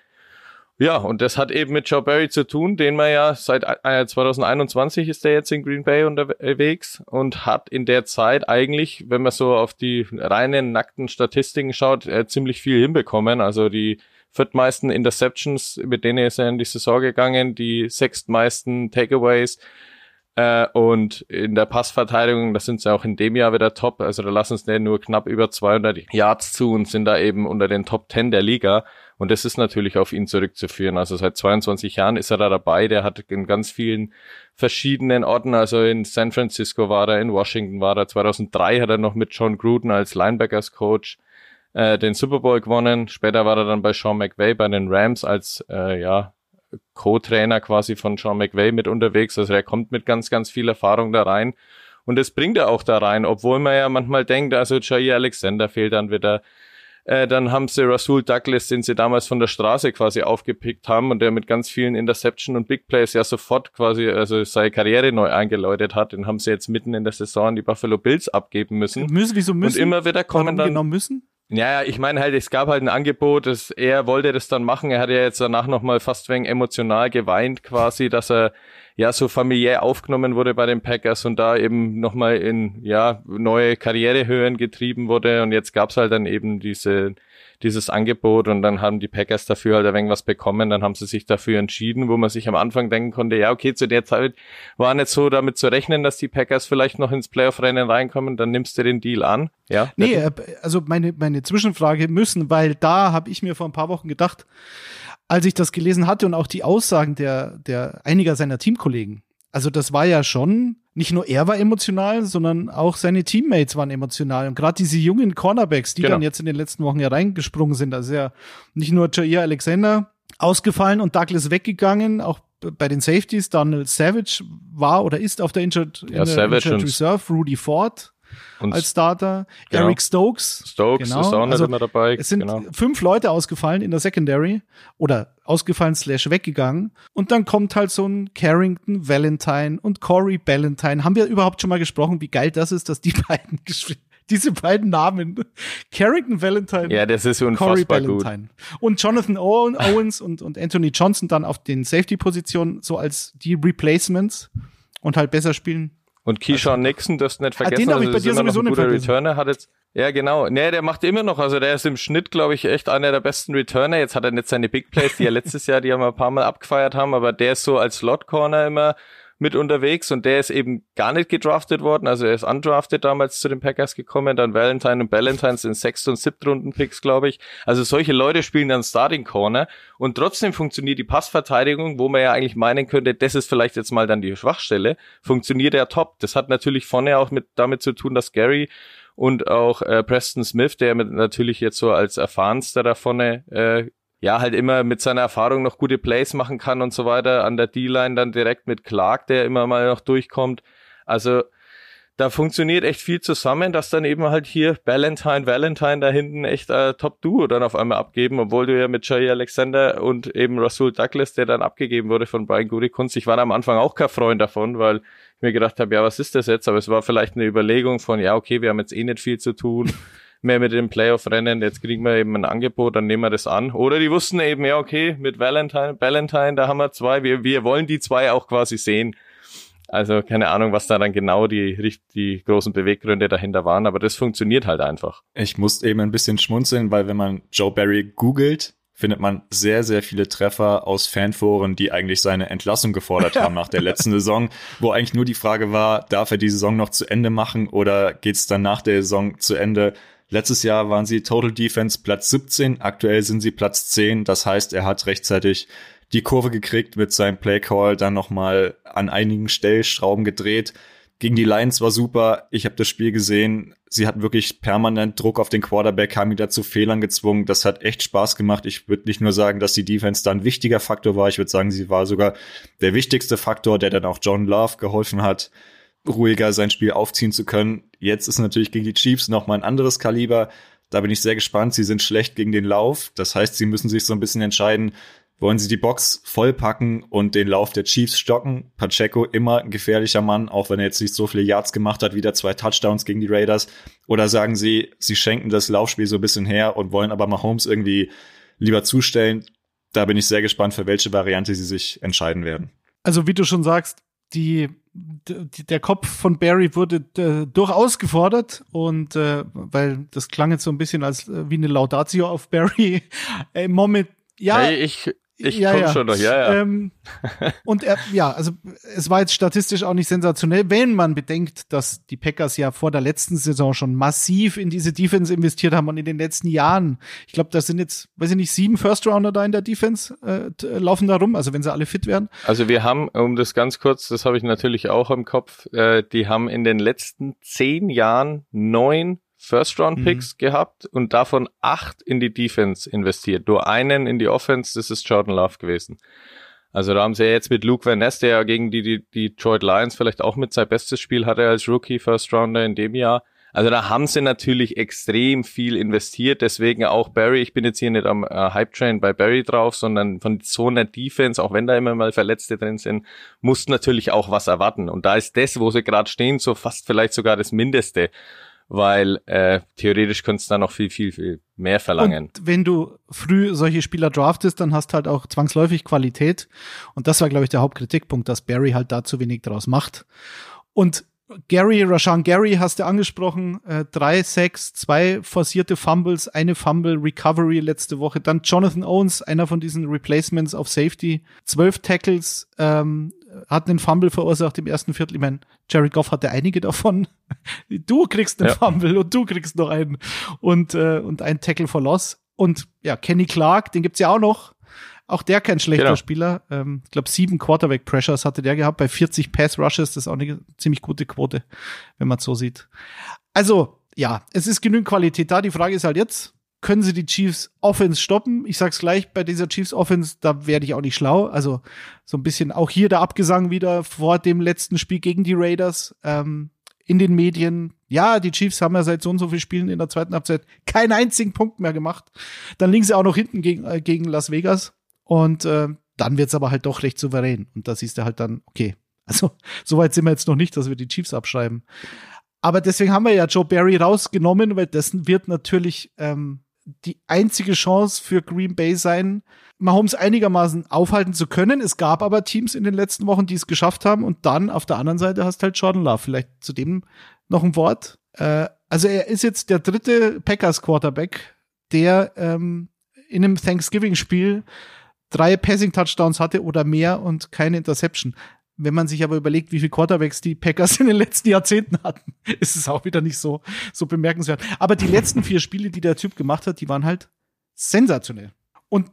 Ja, und das hat eben mit Joe Barry zu tun, den man ja seit äh, 2021 ist er jetzt in Green Bay unterwegs und hat in der Zeit eigentlich, wenn man so auf die reinen nackten Statistiken schaut, äh, ziemlich viel hinbekommen. Also die viertmeisten Interceptions, mit denen ist er in die Saison gegangen, die sechstmeisten Takeaways, äh, und in der Passverteidigung, da sind sie auch in dem Jahr wieder top. Also da lassen sie nur knapp über 200 Yards zu und sind da eben unter den Top 10 der Liga. Und das ist natürlich auf ihn zurückzuführen. Also seit 22 Jahren ist er da dabei. Der hat in ganz vielen verschiedenen Orten, also in San Francisco war er, in Washington war er. 2003 hat er noch mit John Gruden als Linebackers Coach äh, den Super Bowl gewonnen. Später war er dann bei Sean McVay bei den Rams als äh, ja Co-Trainer quasi von Sean McVay mit unterwegs. Also er kommt mit ganz, ganz viel Erfahrung da rein. Und das bringt er auch da rein, obwohl man ja manchmal denkt, also Jair Alexander fehlt dann wieder. Äh, dann haben sie Rasul Douglas, den sie damals von der Straße quasi aufgepickt haben und der mit ganz vielen Interception und Big Plays ja sofort quasi also seine Karriere neu eingeläutet hat. Den haben sie jetzt mitten in der Saison die Buffalo Bills abgeben müssen. Müssen, wieso müssen? Und immer wieder kommen Warum dann genau müssen? Ja, ich meine halt, es gab halt ein Angebot, dass er wollte das dann machen. Er hat ja jetzt danach nochmal fast wegen emotional geweint quasi, dass er ja so familiär aufgenommen wurde bei den Packers und da eben nochmal in ja neue Karrierehöhen getrieben wurde. Und jetzt gab's halt dann eben diese dieses Angebot und dann haben die Packers dafür halt ein wenig was bekommen, dann haben sie sich dafür entschieden, wo man sich am Anfang denken konnte, ja, okay, zu der Zeit war nicht so damit zu rechnen, dass die Packers vielleicht noch ins Playoff-Rennen reinkommen, dann nimmst du den Deal an. Ja. Nee, äh, also meine, meine Zwischenfrage müssen, weil da habe ich mir vor ein paar Wochen gedacht, als ich das gelesen hatte und auch die Aussagen der, der einiger seiner Teamkollegen, also das war ja schon, nicht nur er war emotional, sondern auch seine Teammates waren emotional. Und gerade diese jungen Cornerbacks, die genau. dann jetzt in den letzten Wochen ja reingesprungen sind, also ja nicht nur Jair Alexander ausgefallen und Douglas weggegangen, auch bei den Safeties, Donald Savage war oder ist auf der Injured, ja, in der Injured Reserve, Rudy Ford und als Starter. Genau. Eric Stokes. Stokes genau. ist auch nicht also, immer dabei. Es sind genau. fünf Leute ausgefallen in der Secondary oder ausgefallen slash weggegangen. Und dann kommt halt so ein Carrington Valentine und Corey Ballantyne. Haben wir überhaupt schon mal gesprochen, wie geil das ist, dass die beiden diese beiden Namen. Carrington Valentine. Ja, das ist unfassbar Corey Ballantyne. Gut. Und Jonathan Owens und, und Anthony Johnson dann auf den Safety-Positionen so als die Replacements und halt besser spielen und Keyshawn also, Nixon, das nicht ah, vergessen, den also ich bei dir sowieso ein guter Returner, hat jetzt, ja genau, nee, der macht immer noch, also der ist im Schnitt, glaube ich, echt einer der besten Returner, jetzt hat er nicht seine Big Plays, die er letztes Jahr, die er mal ein paar Mal abgefeiert haben, aber der ist so als Slot Corner immer mit unterwegs und der ist eben gar nicht gedraftet worden. Also er ist undrafted damals zu den Packers gekommen, dann Valentine und Valentine sind sechst und siebten Runden Picks, glaube ich. Also solche Leute spielen dann Starting Corner und trotzdem funktioniert die Passverteidigung, wo man ja eigentlich meinen könnte, das ist vielleicht jetzt mal dann die Schwachstelle, funktioniert ja top. Das hat natürlich vorne auch mit damit zu tun, dass Gary und auch äh, Preston Smith, der mit natürlich jetzt so als erfahrenster da vorne äh, ja, halt immer mit seiner Erfahrung noch gute Plays machen kann und so weiter. An der D-Line dann direkt mit Clark, der immer mal noch durchkommt. Also da funktioniert echt viel zusammen, dass dann eben halt hier Valentine, Valentine da hinten echt äh, Top-Duo dann auf einmal abgeben, obwohl du ja mit Jay Alexander und eben Rasul Douglas, der dann abgegeben wurde von Brian Gudikunst, ich war am Anfang auch kein Freund davon, weil ich mir gedacht habe, ja, was ist das jetzt? Aber es war vielleicht eine Überlegung von, ja, okay, wir haben jetzt eh nicht viel zu tun, mehr mit dem Playoff-Rennen, jetzt kriegen wir eben ein Angebot, dann nehmen wir das an. Oder die wussten eben, ja, okay, mit Valentine, Valentine, da haben wir zwei, wir, wir wollen die zwei auch quasi sehen. Also keine Ahnung, was da dann genau die, die großen Beweggründe dahinter waren, aber das funktioniert halt einfach. Ich muss eben ein bisschen schmunzeln, weil wenn man Joe Barry googelt, findet man sehr, sehr viele Treffer aus Fanforen, die eigentlich seine Entlassung gefordert haben nach der letzten Saison, wo eigentlich nur die Frage war, darf er die Saison noch zu Ende machen oder geht's dann nach der Saison zu Ende? Letztes Jahr waren sie Total Defense Platz 17, aktuell sind sie Platz 10. Das heißt, er hat rechtzeitig die Kurve gekriegt mit seinem Playcall, dann nochmal an einigen Stellschrauben gedreht. Gegen die Lions war super. Ich habe das Spiel gesehen. Sie hatten wirklich permanent Druck auf den Quarterback, haben ihn dazu Fehlern gezwungen. Das hat echt Spaß gemacht. Ich würde nicht nur sagen, dass die Defense da ein wichtiger Faktor war. Ich würde sagen, sie war sogar der wichtigste Faktor, der dann auch John Love geholfen hat, ruhiger sein Spiel aufziehen zu können. Jetzt ist natürlich gegen die Chiefs noch mal ein anderes Kaliber. Da bin ich sehr gespannt. Sie sind schlecht gegen den Lauf. Das heißt, sie müssen sich so ein bisschen entscheiden, wollen sie die Box vollpacken und den Lauf der Chiefs stocken. Pacheco immer ein gefährlicher Mann, auch wenn er jetzt nicht so viele Yards gemacht hat, wieder zwei Touchdowns gegen die Raiders. Oder sagen sie, sie schenken das Laufspiel so ein bisschen her und wollen aber Mahomes irgendwie lieber zustellen. Da bin ich sehr gespannt, für welche Variante sie sich entscheiden werden. Also wie du schon sagst, die, die der Kopf von Barry wurde durchaus gefordert und äh, weil das klang jetzt so ein bisschen als äh, wie eine Laudatio auf Barry. Äh, Moment, ja, hey, ich ich ja, komm ja. schon noch, ja, ja. Ähm, und er, ja, also es war jetzt statistisch auch nicht sensationell, wenn man bedenkt, dass die Packers ja vor der letzten Saison schon massiv in diese Defense investiert haben und in den letzten Jahren, ich glaube, da sind jetzt, weiß ich nicht, sieben First Rounder da in der Defense äh, laufen da rum, also wenn sie alle fit werden. Also wir haben, um das ganz kurz, das habe ich natürlich auch im Kopf, äh, die haben in den letzten zehn Jahren neun First-Round-Picks mhm. gehabt und davon acht in die Defense investiert. Nur einen in die Offense, das ist Jordan Love gewesen. Also da haben sie ja jetzt mit Luke Van Ness, der ja gegen die, die, die Detroit Lions vielleicht auch mit sein bestes Spiel hatte als Rookie First Rounder in dem Jahr. Also da haben sie natürlich extrem viel investiert, deswegen auch Barry, ich bin jetzt hier nicht am äh, Hype Train bei Barry drauf, sondern von so einer Defense, auch wenn da immer mal Verletzte drin sind, muss natürlich auch was erwarten. Und da ist das, wo sie gerade stehen, so fast vielleicht sogar das Mindeste weil äh, theoretisch könntest du da noch viel, viel, viel mehr verlangen. Und wenn du früh solche Spieler draftest, dann hast halt auch zwangsläufig Qualität. Und das war, glaube ich, der Hauptkritikpunkt, dass Barry halt da zu wenig draus macht. Und Gary, Rashan Gary hast du angesprochen, äh, drei Sacks, zwei forcierte Fumbles, eine Fumble Recovery letzte Woche, dann Jonathan Owens, einer von diesen Replacements auf Safety, zwölf Tackles, ähm, hat einen Fumble verursacht im ersten Viertel. Ich meine, Jerry Goff hatte einige davon. Du kriegst einen ja. Fumble und du kriegst noch einen und äh, und ein Tackle for Loss. Und ja, Kenny Clark, den gibt's ja auch noch. Auch der kein schlechter genau. Spieler. Ähm, ich glaube, sieben Quarterback Pressures hatte der gehabt bei 40 Pass Rushes. Das ist auch eine ziemlich gute Quote, wenn man es so sieht. Also, ja, es ist genügend Qualität da. Die Frage ist halt jetzt, können sie die Chiefs Offense stoppen? Ich sag's gleich, bei dieser Chiefs Offense, da werde ich auch nicht schlau. Also, so ein bisschen auch hier der Abgesang wieder vor dem letzten Spiel gegen die Raiders. Ähm, in den Medien, ja, die Chiefs haben ja seit so und so vielen Spielen in der zweiten Halbzeit keinen einzigen Punkt mehr gemacht. Dann liegen sie auch noch hinten gegen, äh, gegen Las Vegas. Und äh, dann wird's aber halt doch recht souverän. Und da siehst du halt dann, okay, also so weit sind wir jetzt noch nicht, dass wir die Chiefs abschreiben. Aber deswegen haben wir ja Joe Barry rausgenommen, weil dessen wird natürlich ähm, die einzige Chance für Green Bay sein, Mahomes einigermaßen aufhalten zu können. Es gab aber Teams in den letzten Wochen, die es geschafft haben. Und dann auf der anderen Seite hast halt Jordan Love. Vielleicht zu dem noch ein Wort. Äh, also er ist jetzt der dritte Packers Quarterback, der ähm, in einem Thanksgiving-Spiel drei Passing-Touchdowns hatte oder mehr und keine Interception. Wenn man sich aber überlegt, wie viele Quarterbacks die Packers in den letzten Jahrzehnten hatten, ist es auch wieder nicht so, so bemerkenswert. Aber die letzten vier Spiele, die der Typ gemacht hat, die waren halt sensationell. Und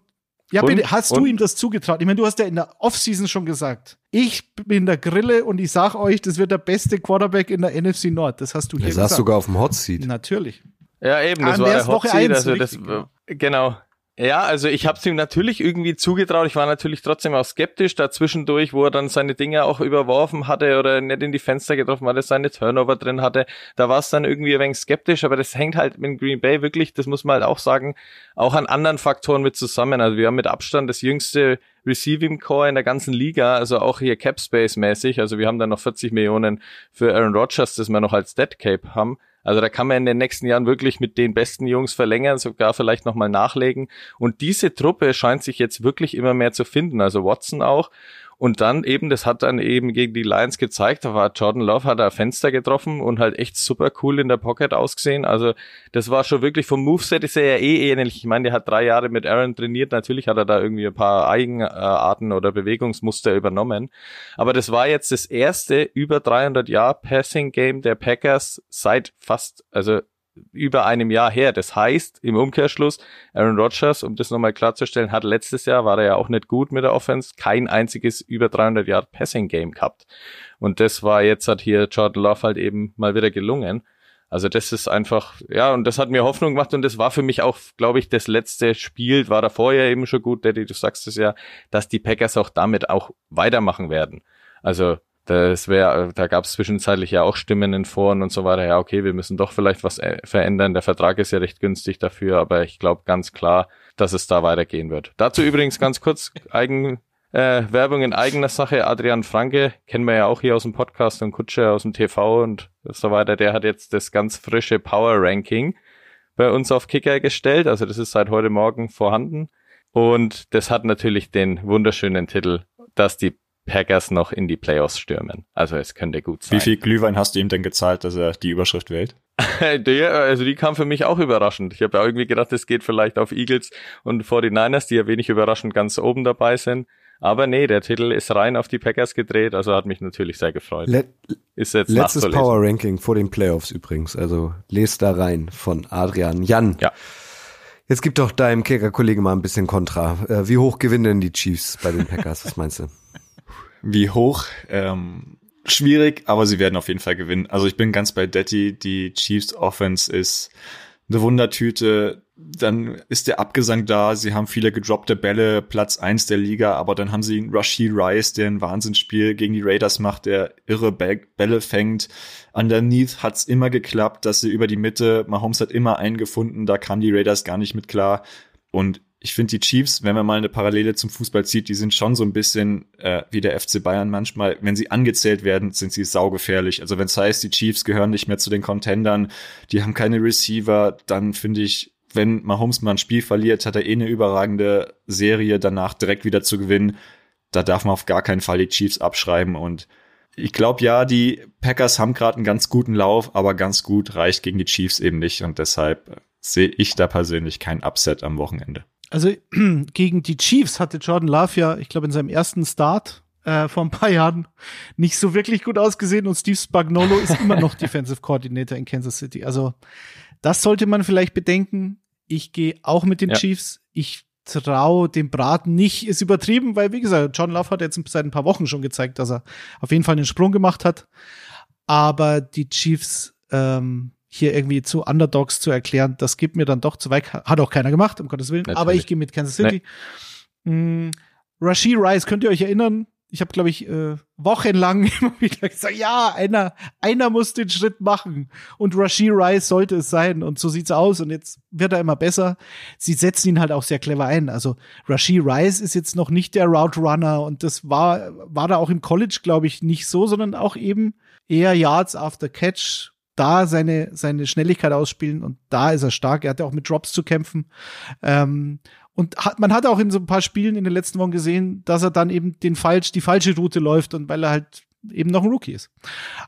ja, und, bitte, hast und? du ihm das zugetraut? Ich meine, du hast ja in der Offseason schon gesagt, ich bin der Grille und ich sag euch, das wird der beste Quarterback in der NFC Nord. Das hast du hier das gesagt. Das sogar auf dem Hot Seat. Natürlich. Ja, eben, das An war der Hot Seat, also das, genau. Ja, also ich habe es ihm natürlich irgendwie zugetraut. Ich war natürlich trotzdem auch skeptisch dazwischendurch, wo er dann seine Dinge auch überworfen hatte oder nicht in die Fenster getroffen hatte, seine Turnover drin hatte. Da war es dann irgendwie ein wenig skeptisch, aber das hängt halt mit Green Bay wirklich, das muss man halt auch sagen, auch an anderen Faktoren mit zusammen. Also wir haben mit Abstand das jüngste Receiving Core in der ganzen Liga, also auch hier Cap Space mäßig. Also wir haben dann noch 40 Millionen für Aaron Rodgers, das wir noch als Dead Cape haben. Also da kann man in den nächsten Jahren wirklich mit den besten Jungs verlängern, sogar vielleicht nochmal nachlegen. Und diese Truppe scheint sich jetzt wirklich immer mehr zu finden. Also Watson auch. Und dann eben, das hat dann eben gegen die Lions gezeigt, da war Jordan Love, hat er Fenster getroffen und halt echt super cool in der Pocket ausgesehen. Also das war schon wirklich vom Moveset ist er ja eh ähnlich. Ich meine, der hat drei Jahre mit Aaron trainiert. Natürlich hat er da irgendwie ein paar Eigenarten oder Bewegungsmuster übernommen. Aber das war jetzt das erste über 300 Jahr Passing Game der Packers seit fast, also über einem Jahr her. Das heißt, im Umkehrschluss, Aaron Rodgers, um das nochmal klarzustellen, hat letztes Jahr, war er ja auch nicht gut mit der Offense, kein einziges über 300 Yard Passing Game gehabt. Und das war jetzt hat hier Jordan Love halt eben mal wieder gelungen. Also das ist einfach, ja, und das hat mir Hoffnung gemacht und das war für mich auch, glaube ich, das letzte Spiel, war da vorher eben schon gut, Daddy, du sagst es ja, dass die Packers auch damit auch weitermachen werden. Also das wäre, da gab es zwischenzeitlich ja auch Stimmen in Foren und so weiter. Ja, okay, wir müssen doch vielleicht was äh, verändern. Der Vertrag ist ja recht günstig dafür, aber ich glaube ganz klar, dass es da weitergehen wird. Dazu übrigens ganz kurz Eigen, äh, Werbung in eigener Sache. Adrian Franke, kennen wir ja auch hier aus dem Podcast und Kutsche aus dem TV und so weiter. Der hat jetzt das ganz frische Power Ranking bei uns auf Kicker gestellt. Also das ist seit heute Morgen vorhanden. Und das hat natürlich den wunderschönen Titel, dass die Packers noch in die Playoffs stürmen. Also es könnte gut sein. Wie viel Glühwein hast du ihm denn gezahlt, dass er die Überschrift wählt? die, also die kam für mich auch überraschend. Ich habe ja irgendwie gedacht, es geht vielleicht auf Eagles und 49ers, die ja wenig überraschend ganz oben dabei sind. Aber nee, der Titel ist rein auf die Packers gedreht, also hat mich natürlich sehr gefreut. Let ist jetzt letztes Power Ranking vor den Playoffs übrigens, also lest da rein von Adrian Jan. Ja. Jetzt gib doch deinem Kicker-Kollegen mal ein bisschen Kontra. Äh, wie hoch gewinnen denn die Chiefs bei den Packers? Was meinst du? Wie hoch? Ähm, schwierig, aber sie werden auf jeden Fall gewinnen. Also ich bin ganz bei Detti. Die Chiefs Offense ist eine Wundertüte. Dann ist der Abgesang da. Sie haben viele gedroppte Bälle, Platz eins der Liga, aber dann haben sie einen Rashid Rice, der ein Wahnsinnsspiel gegen die Raiders macht, der irre Bälle fängt. Underneath hat's immer geklappt, dass sie über die Mitte, Mahomes hat immer einen gefunden, da kamen die Raiders gar nicht mit klar. Und ich finde die Chiefs, wenn man mal eine Parallele zum Fußball zieht, die sind schon so ein bisschen äh, wie der FC Bayern manchmal. Wenn sie angezählt werden, sind sie saugefährlich. Also wenn es heißt, die Chiefs gehören nicht mehr zu den Contendern, die haben keine Receiver, dann finde ich, wenn Mahomes mal ein Spiel verliert, hat er eh eine überragende Serie, danach direkt wieder zu gewinnen. Da darf man auf gar keinen Fall die Chiefs abschreiben und ich glaube ja, die Packers haben gerade einen ganz guten Lauf, aber ganz gut reicht gegen die Chiefs eben nicht und deshalb sehe ich da persönlich kein Upset am Wochenende. Also gegen die Chiefs hatte Jordan Love ja, ich glaube, in seinem ersten Start äh, vor ein paar Jahren nicht so wirklich gut ausgesehen und Steve Spagnolo ist immer noch Defensive Coordinator in Kansas City. Also das sollte man vielleicht bedenken. Ich gehe auch mit den ja. Chiefs. Ich traue dem Braten nicht, ist übertrieben, weil wie gesagt, John Love hat jetzt seit ein paar Wochen schon gezeigt, dass er auf jeden Fall einen Sprung gemacht hat. Aber die Chiefs ähm, hier irgendwie zu Underdogs zu erklären, das gibt mir dann doch zu weit. Hat auch keiner gemacht, um Gottes Willen. Natürlich. Aber ich gehe mit Kansas City. Nee. Mm, Rashid Rice, könnt ihr euch erinnern? Ich habe, glaube ich, äh, wochenlang immer wieder gesagt, ja, einer, einer muss den Schritt machen. Und Rashid Rice sollte es sein. Und so sieht's aus. Und jetzt wird er immer besser. Sie setzen ihn halt auch sehr clever ein. Also Rashid Rice ist jetzt noch nicht der Route Runner. Und das war, war da auch im College, glaube ich, nicht so, sondern auch eben eher Yards after Catch da seine, seine Schnelligkeit ausspielen und da ist er stark. Er hatte auch mit Drops zu kämpfen. Ähm, und hat, man hat auch in so ein paar Spielen in den letzten Wochen gesehen, dass er dann eben den falsch, die falsche Route läuft und weil er halt eben noch ein Rookie ist.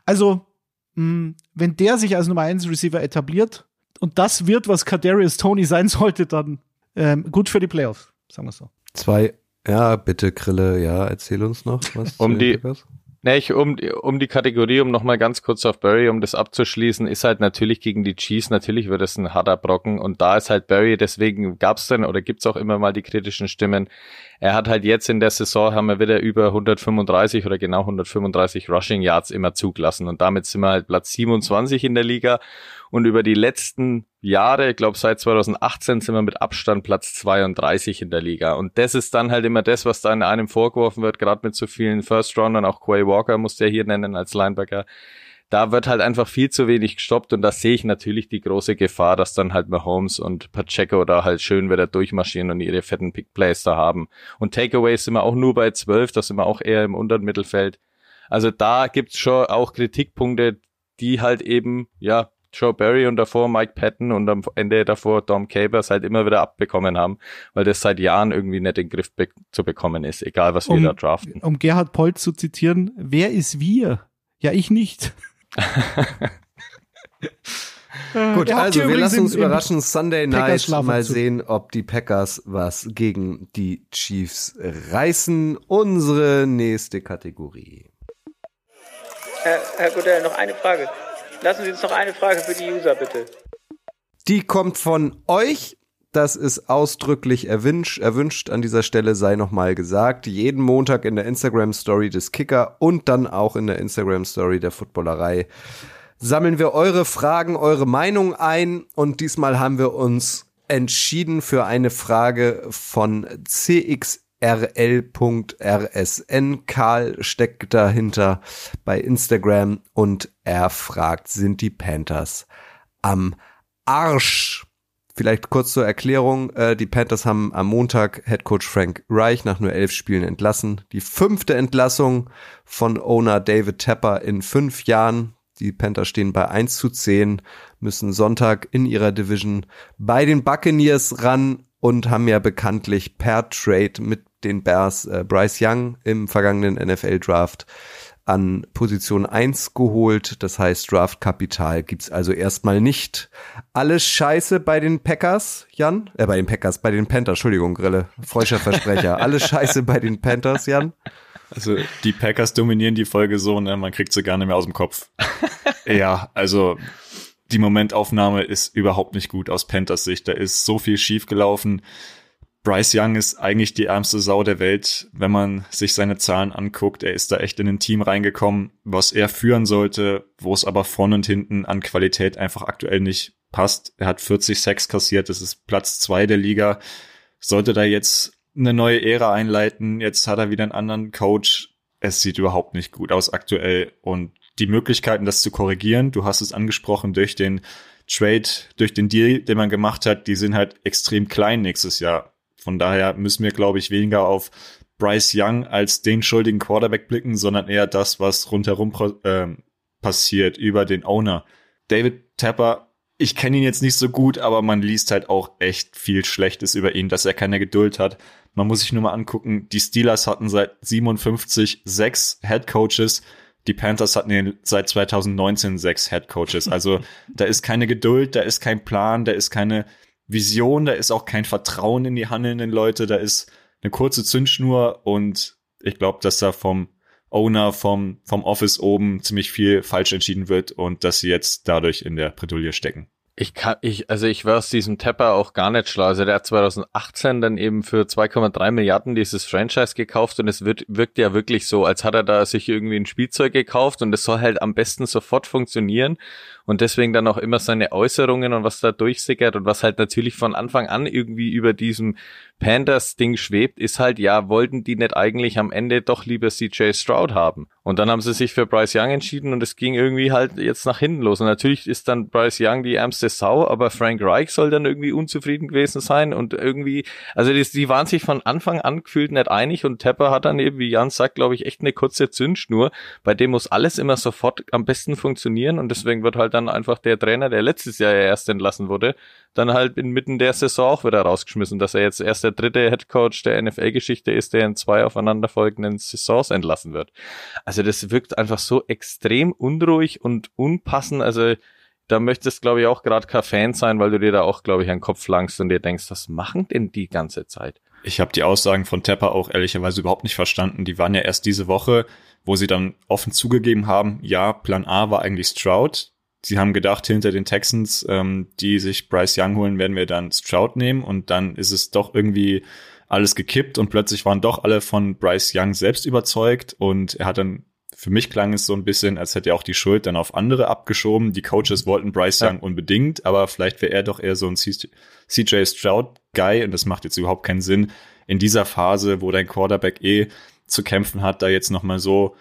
Also, mh, wenn der sich als Nummer 1 Receiver etabliert und das wird, was Kadarius Tony sein sollte, dann ähm, gut für die Playoffs, sagen wir so. Zwei, ja, bitte Krille, ja, erzähl uns noch was. Um die, Nee, ich, um, um die Kategorie, um nochmal ganz kurz auf Barry, um das abzuschließen, ist halt natürlich gegen die Chiefs, natürlich wird es ein harter Brocken und da ist halt Barry, deswegen gab's dann oder gibt's auch immer mal die kritischen Stimmen. Er hat halt jetzt in der Saison, haben wir wieder über 135 oder genau 135 Rushing Yards immer zugelassen und damit sind wir halt Platz 27 in der Liga Und über die letzten Jahre, ich glaube seit 2018 sind wir mit Abstand Platz 32 in der Liga. Und das ist dann halt immer das, was da in einem vorgeworfen wird, gerade mit so vielen First-Roundern, auch Quay Walker muss der hier nennen als Linebacker da wird halt einfach viel zu wenig gestoppt und da sehe ich natürlich die große Gefahr, dass dann halt Mahomes und Pacheco da halt schön wieder durchmarschieren und ihre fetten Pickplays da haben. Und Takeaways sind wir auch nur bei 12, das sind wir auch eher im unteren Mittelfeld. Also da gibt's schon auch Kritikpunkte, die halt eben, ja, Joe Barry und davor Mike Patton und am Ende davor Dom Capers halt immer wieder abbekommen haben, weil das seit Jahren irgendwie nicht in den Griff be zu bekommen ist, egal was wir um, da draften. Um Gerhard Polt zu zitieren, wer ist wir? Ja, ich nicht. Gut, also wir lassen uns überraschen. Sunday Night mal sehen, ob die Packers was gegen die Chiefs reißen. Unsere nächste Kategorie. Herr, Herr Godell, noch eine Frage. Lassen Sie uns noch eine Frage für die User, bitte. Die kommt von euch. Das ist ausdrücklich erwünscht. Erwünscht an dieser Stelle sei nochmal gesagt. Jeden Montag in der Instagram Story des Kicker und dann auch in der Instagram Story der Footballerei sammeln wir eure Fragen, eure Meinung ein und diesmal haben wir uns entschieden für eine Frage von cxrl.rsn. Karl steckt dahinter bei Instagram und er fragt, sind die Panthers am Arsch? Vielleicht kurz zur Erklärung. Äh, die Panthers haben am Montag Headcoach Frank Reich nach nur elf Spielen entlassen. Die fünfte Entlassung von Owner David Tepper in fünf Jahren. Die Panthers stehen bei 1 zu 10, müssen Sonntag in ihrer Division bei den Buccaneers ran und haben ja bekanntlich per Trade mit den Bears äh, Bryce Young im vergangenen NFL Draft an Position 1 geholt. Das heißt, Draftkapital gibt's also erstmal nicht. Alles scheiße bei den Packers, Jan? Äh, bei den Packers, bei den Panthers, Entschuldigung, Grille. Freuscher Versprecher. Alles scheiße bei den Panthers, Jan? Also die Packers dominieren die Folge so, ne, man kriegt sie gar nicht mehr aus dem Kopf. ja, also die Momentaufnahme ist überhaupt nicht gut aus Panthers Sicht. Da ist so viel schief gelaufen. Bryce Young ist eigentlich die ärmste Sau der Welt, wenn man sich seine Zahlen anguckt. Er ist da echt in ein Team reingekommen, was er führen sollte, wo es aber vorne und hinten an Qualität einfach aktuell nicht passt. Er hat 40 Sacks kassiert, das ist Platz zwei der Liga. Sollte da jetzt eine neue Ära einleiten, jetzt hat er wieder einen anderen Coach. Es sieht überhaupt nicht gut aus aktuell und die Möglichkeiten, das zu korrigieren, du hast es angesprochen, durch den Trade, durch den Deal, den man gemacht hat, die sind halt extrem klein nächstes Jahr von daher müssen wir, glaube ich, weniger auf Bryce Young als den schuldigen Quarterback blicken, sondern eher das, was rundherum äh, passiert über den Owner. David Tapper, ich kenne ihn jetzt nicht so gut, aber man liest halt auch echt viel Schlechtes über ihn, dass er keine Geduld hat. Man muss sich nur mal angucken, die Steelers hatten seit 57 sechs Head Coaches, die Panthers hatten seit 2019 sechs Head Coaches. Also da ist keine Geduld, da ist kein Plan, da ist keine Vision, da ist auch kein Vertrauen in die handelnden Leute, da ist eine kurze Zündschnur und ich glaube, dass da vom Owner, vom, vom Office oben ziemlich viel falsch entschieden wird und dass sie jetzt dadurch in der Bredouille stecken. Ich kann, ich, also ich war aus diesem Tepper auch gar nicht schlau. Also der hat 2018 dann eben für 2,3 Milliarden dieses Franchise gekauft und es wird, wirkt ja wirklich so, als hat er da sich irgendwie ein Spielzeug gekauft und es soll halt am besten sofort funktionieren und deswegen dann auch immer seine Äußerungen und was da durchsickert und was halt natürlich von Anfang an irgendwie über diesem Panthers-Ding schwebt, ist halt, ja, wollten die nicht eigentlich am Ende doch lieber CJ Stroud haben? Und dann haben sie sich für Bryce Young entschieden und es ging irgendwie halt jetzt nach hinten los. Und natürlich ist dann Bryce Young die ärmste Sau, aber Frank Reich soll dann irgendwie unzufrieden gewesen sein und irgendwie, also die, die waren sich von Anfang an gefühlt nicht einig und Tepper hat dann eben, wie Jan sagt, glaube ich, echt eine kurze Zündschnur, bei dem muss alles immer sofort am besten funktionieren und deswegen wird halt dann einfach der Trainer, der letztes Jahr ja erst entlassen wurde, dann halt inmitten der Saison auch wieder rausgeschmissen, dass er jetzt erst der dritte Headcoach der NFL-Geschichte ist, der in zwei aufeinanderfolgenden Saisons entlassen wird. Also das wirkt einfach so extrem unruhig und unpassend. Also da möchtest, glaube ich, auch gerade kein Fan sein, weil du dir da auch, glaube ich, einen Kopf langst und dir denkst, was machen denn die ganze Zeit? Ich habe die Aussagen von Tepper auch ehrlicherweise überhaupt nicht verstanden. Die waren ja erst diese Woche, wo sie dann offen zugegeben haben, ja, Plan A war eigentlich Stroud sie haben gedacht, hinter den Texans, ähm, die sich Bryce Young holen, werden wir dann Stroud nehmen und dann ist es doch irgendwie alles gekippt und plötzlich waren doch alle von Bryce Young selbst überzeugt und er hat dann Für mich klang es so ein bisschen, als hätte er auch die Schuld dann auf andere abgeschoben. Die Coaches wollten Bryce Young ja. unbedingt, aber vielleicht wäre er doch eher so ein CJ Stroud-Guy und das macht jetzt überhaupt keinen Sinn, in dieser Phase, wo dein Quarterback eh zu kämpfen hat, da jetzt nochmal so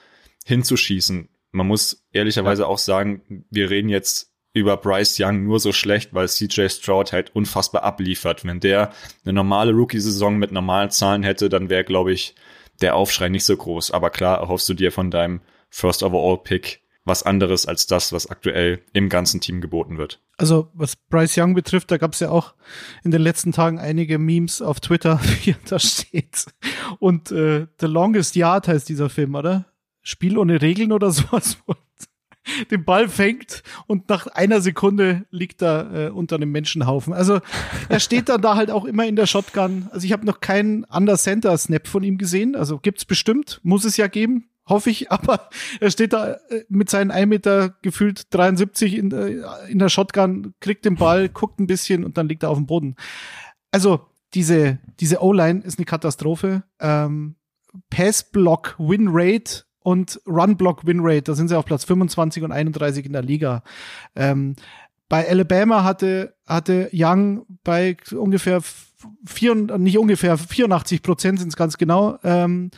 hinzuschießen. Man muss ehrlicherweise ja. auch sagen, wir reden jetzt über Bryce Young nur so schlecht, weil CJ Stroud halt unfassbar abliefert. Wenn der eine normale Rookie-Saison mit normalen Zahlen hätte, dann wäre, glaube ich, der Aufschrei nicht so groß. Aber klar erhoffst du dir von deinem First Overall Pick was anderes als das, was aktuell im ganzen Team geboten wird. Also was Bryce Young betrifft, da gab es ja auch in den letzten Tagen einige Memes auf Twitter, wie er da steht. Und äh, The Longest Yard heißt dieser Film, oder? Spiel ohne Regeln oder sowas. den Ball fängt und nach einer Sekunde liegt er äh, unter einem Menschenhaufen. Also er steht dann da halt auch immer in der Shotgun. Also ich habe noch keinen Under Center Snap von ihm gesehen. Also gibt's bestimmt, muss es ja geben, hoffe ich. Aber er steht da äh, mit seinen 1 Meter gefühlt 73 in, äh, in der Shotgun, kriegt den Ball, guckt ein bisschen und dann liegt er auf dem Boden. Also diese diese O-Line ist eine Katastrophe. Ähm, Pass-Block Win Rate und Run-Block-Win-Rate, da sind sie auf Platz 25 und 31 in der Liga. Ähm, bei Alabama hatte, hatte Young bei ungefähr vier, nicht ungefähr 84 Prozent sind es ganz genau, ähm,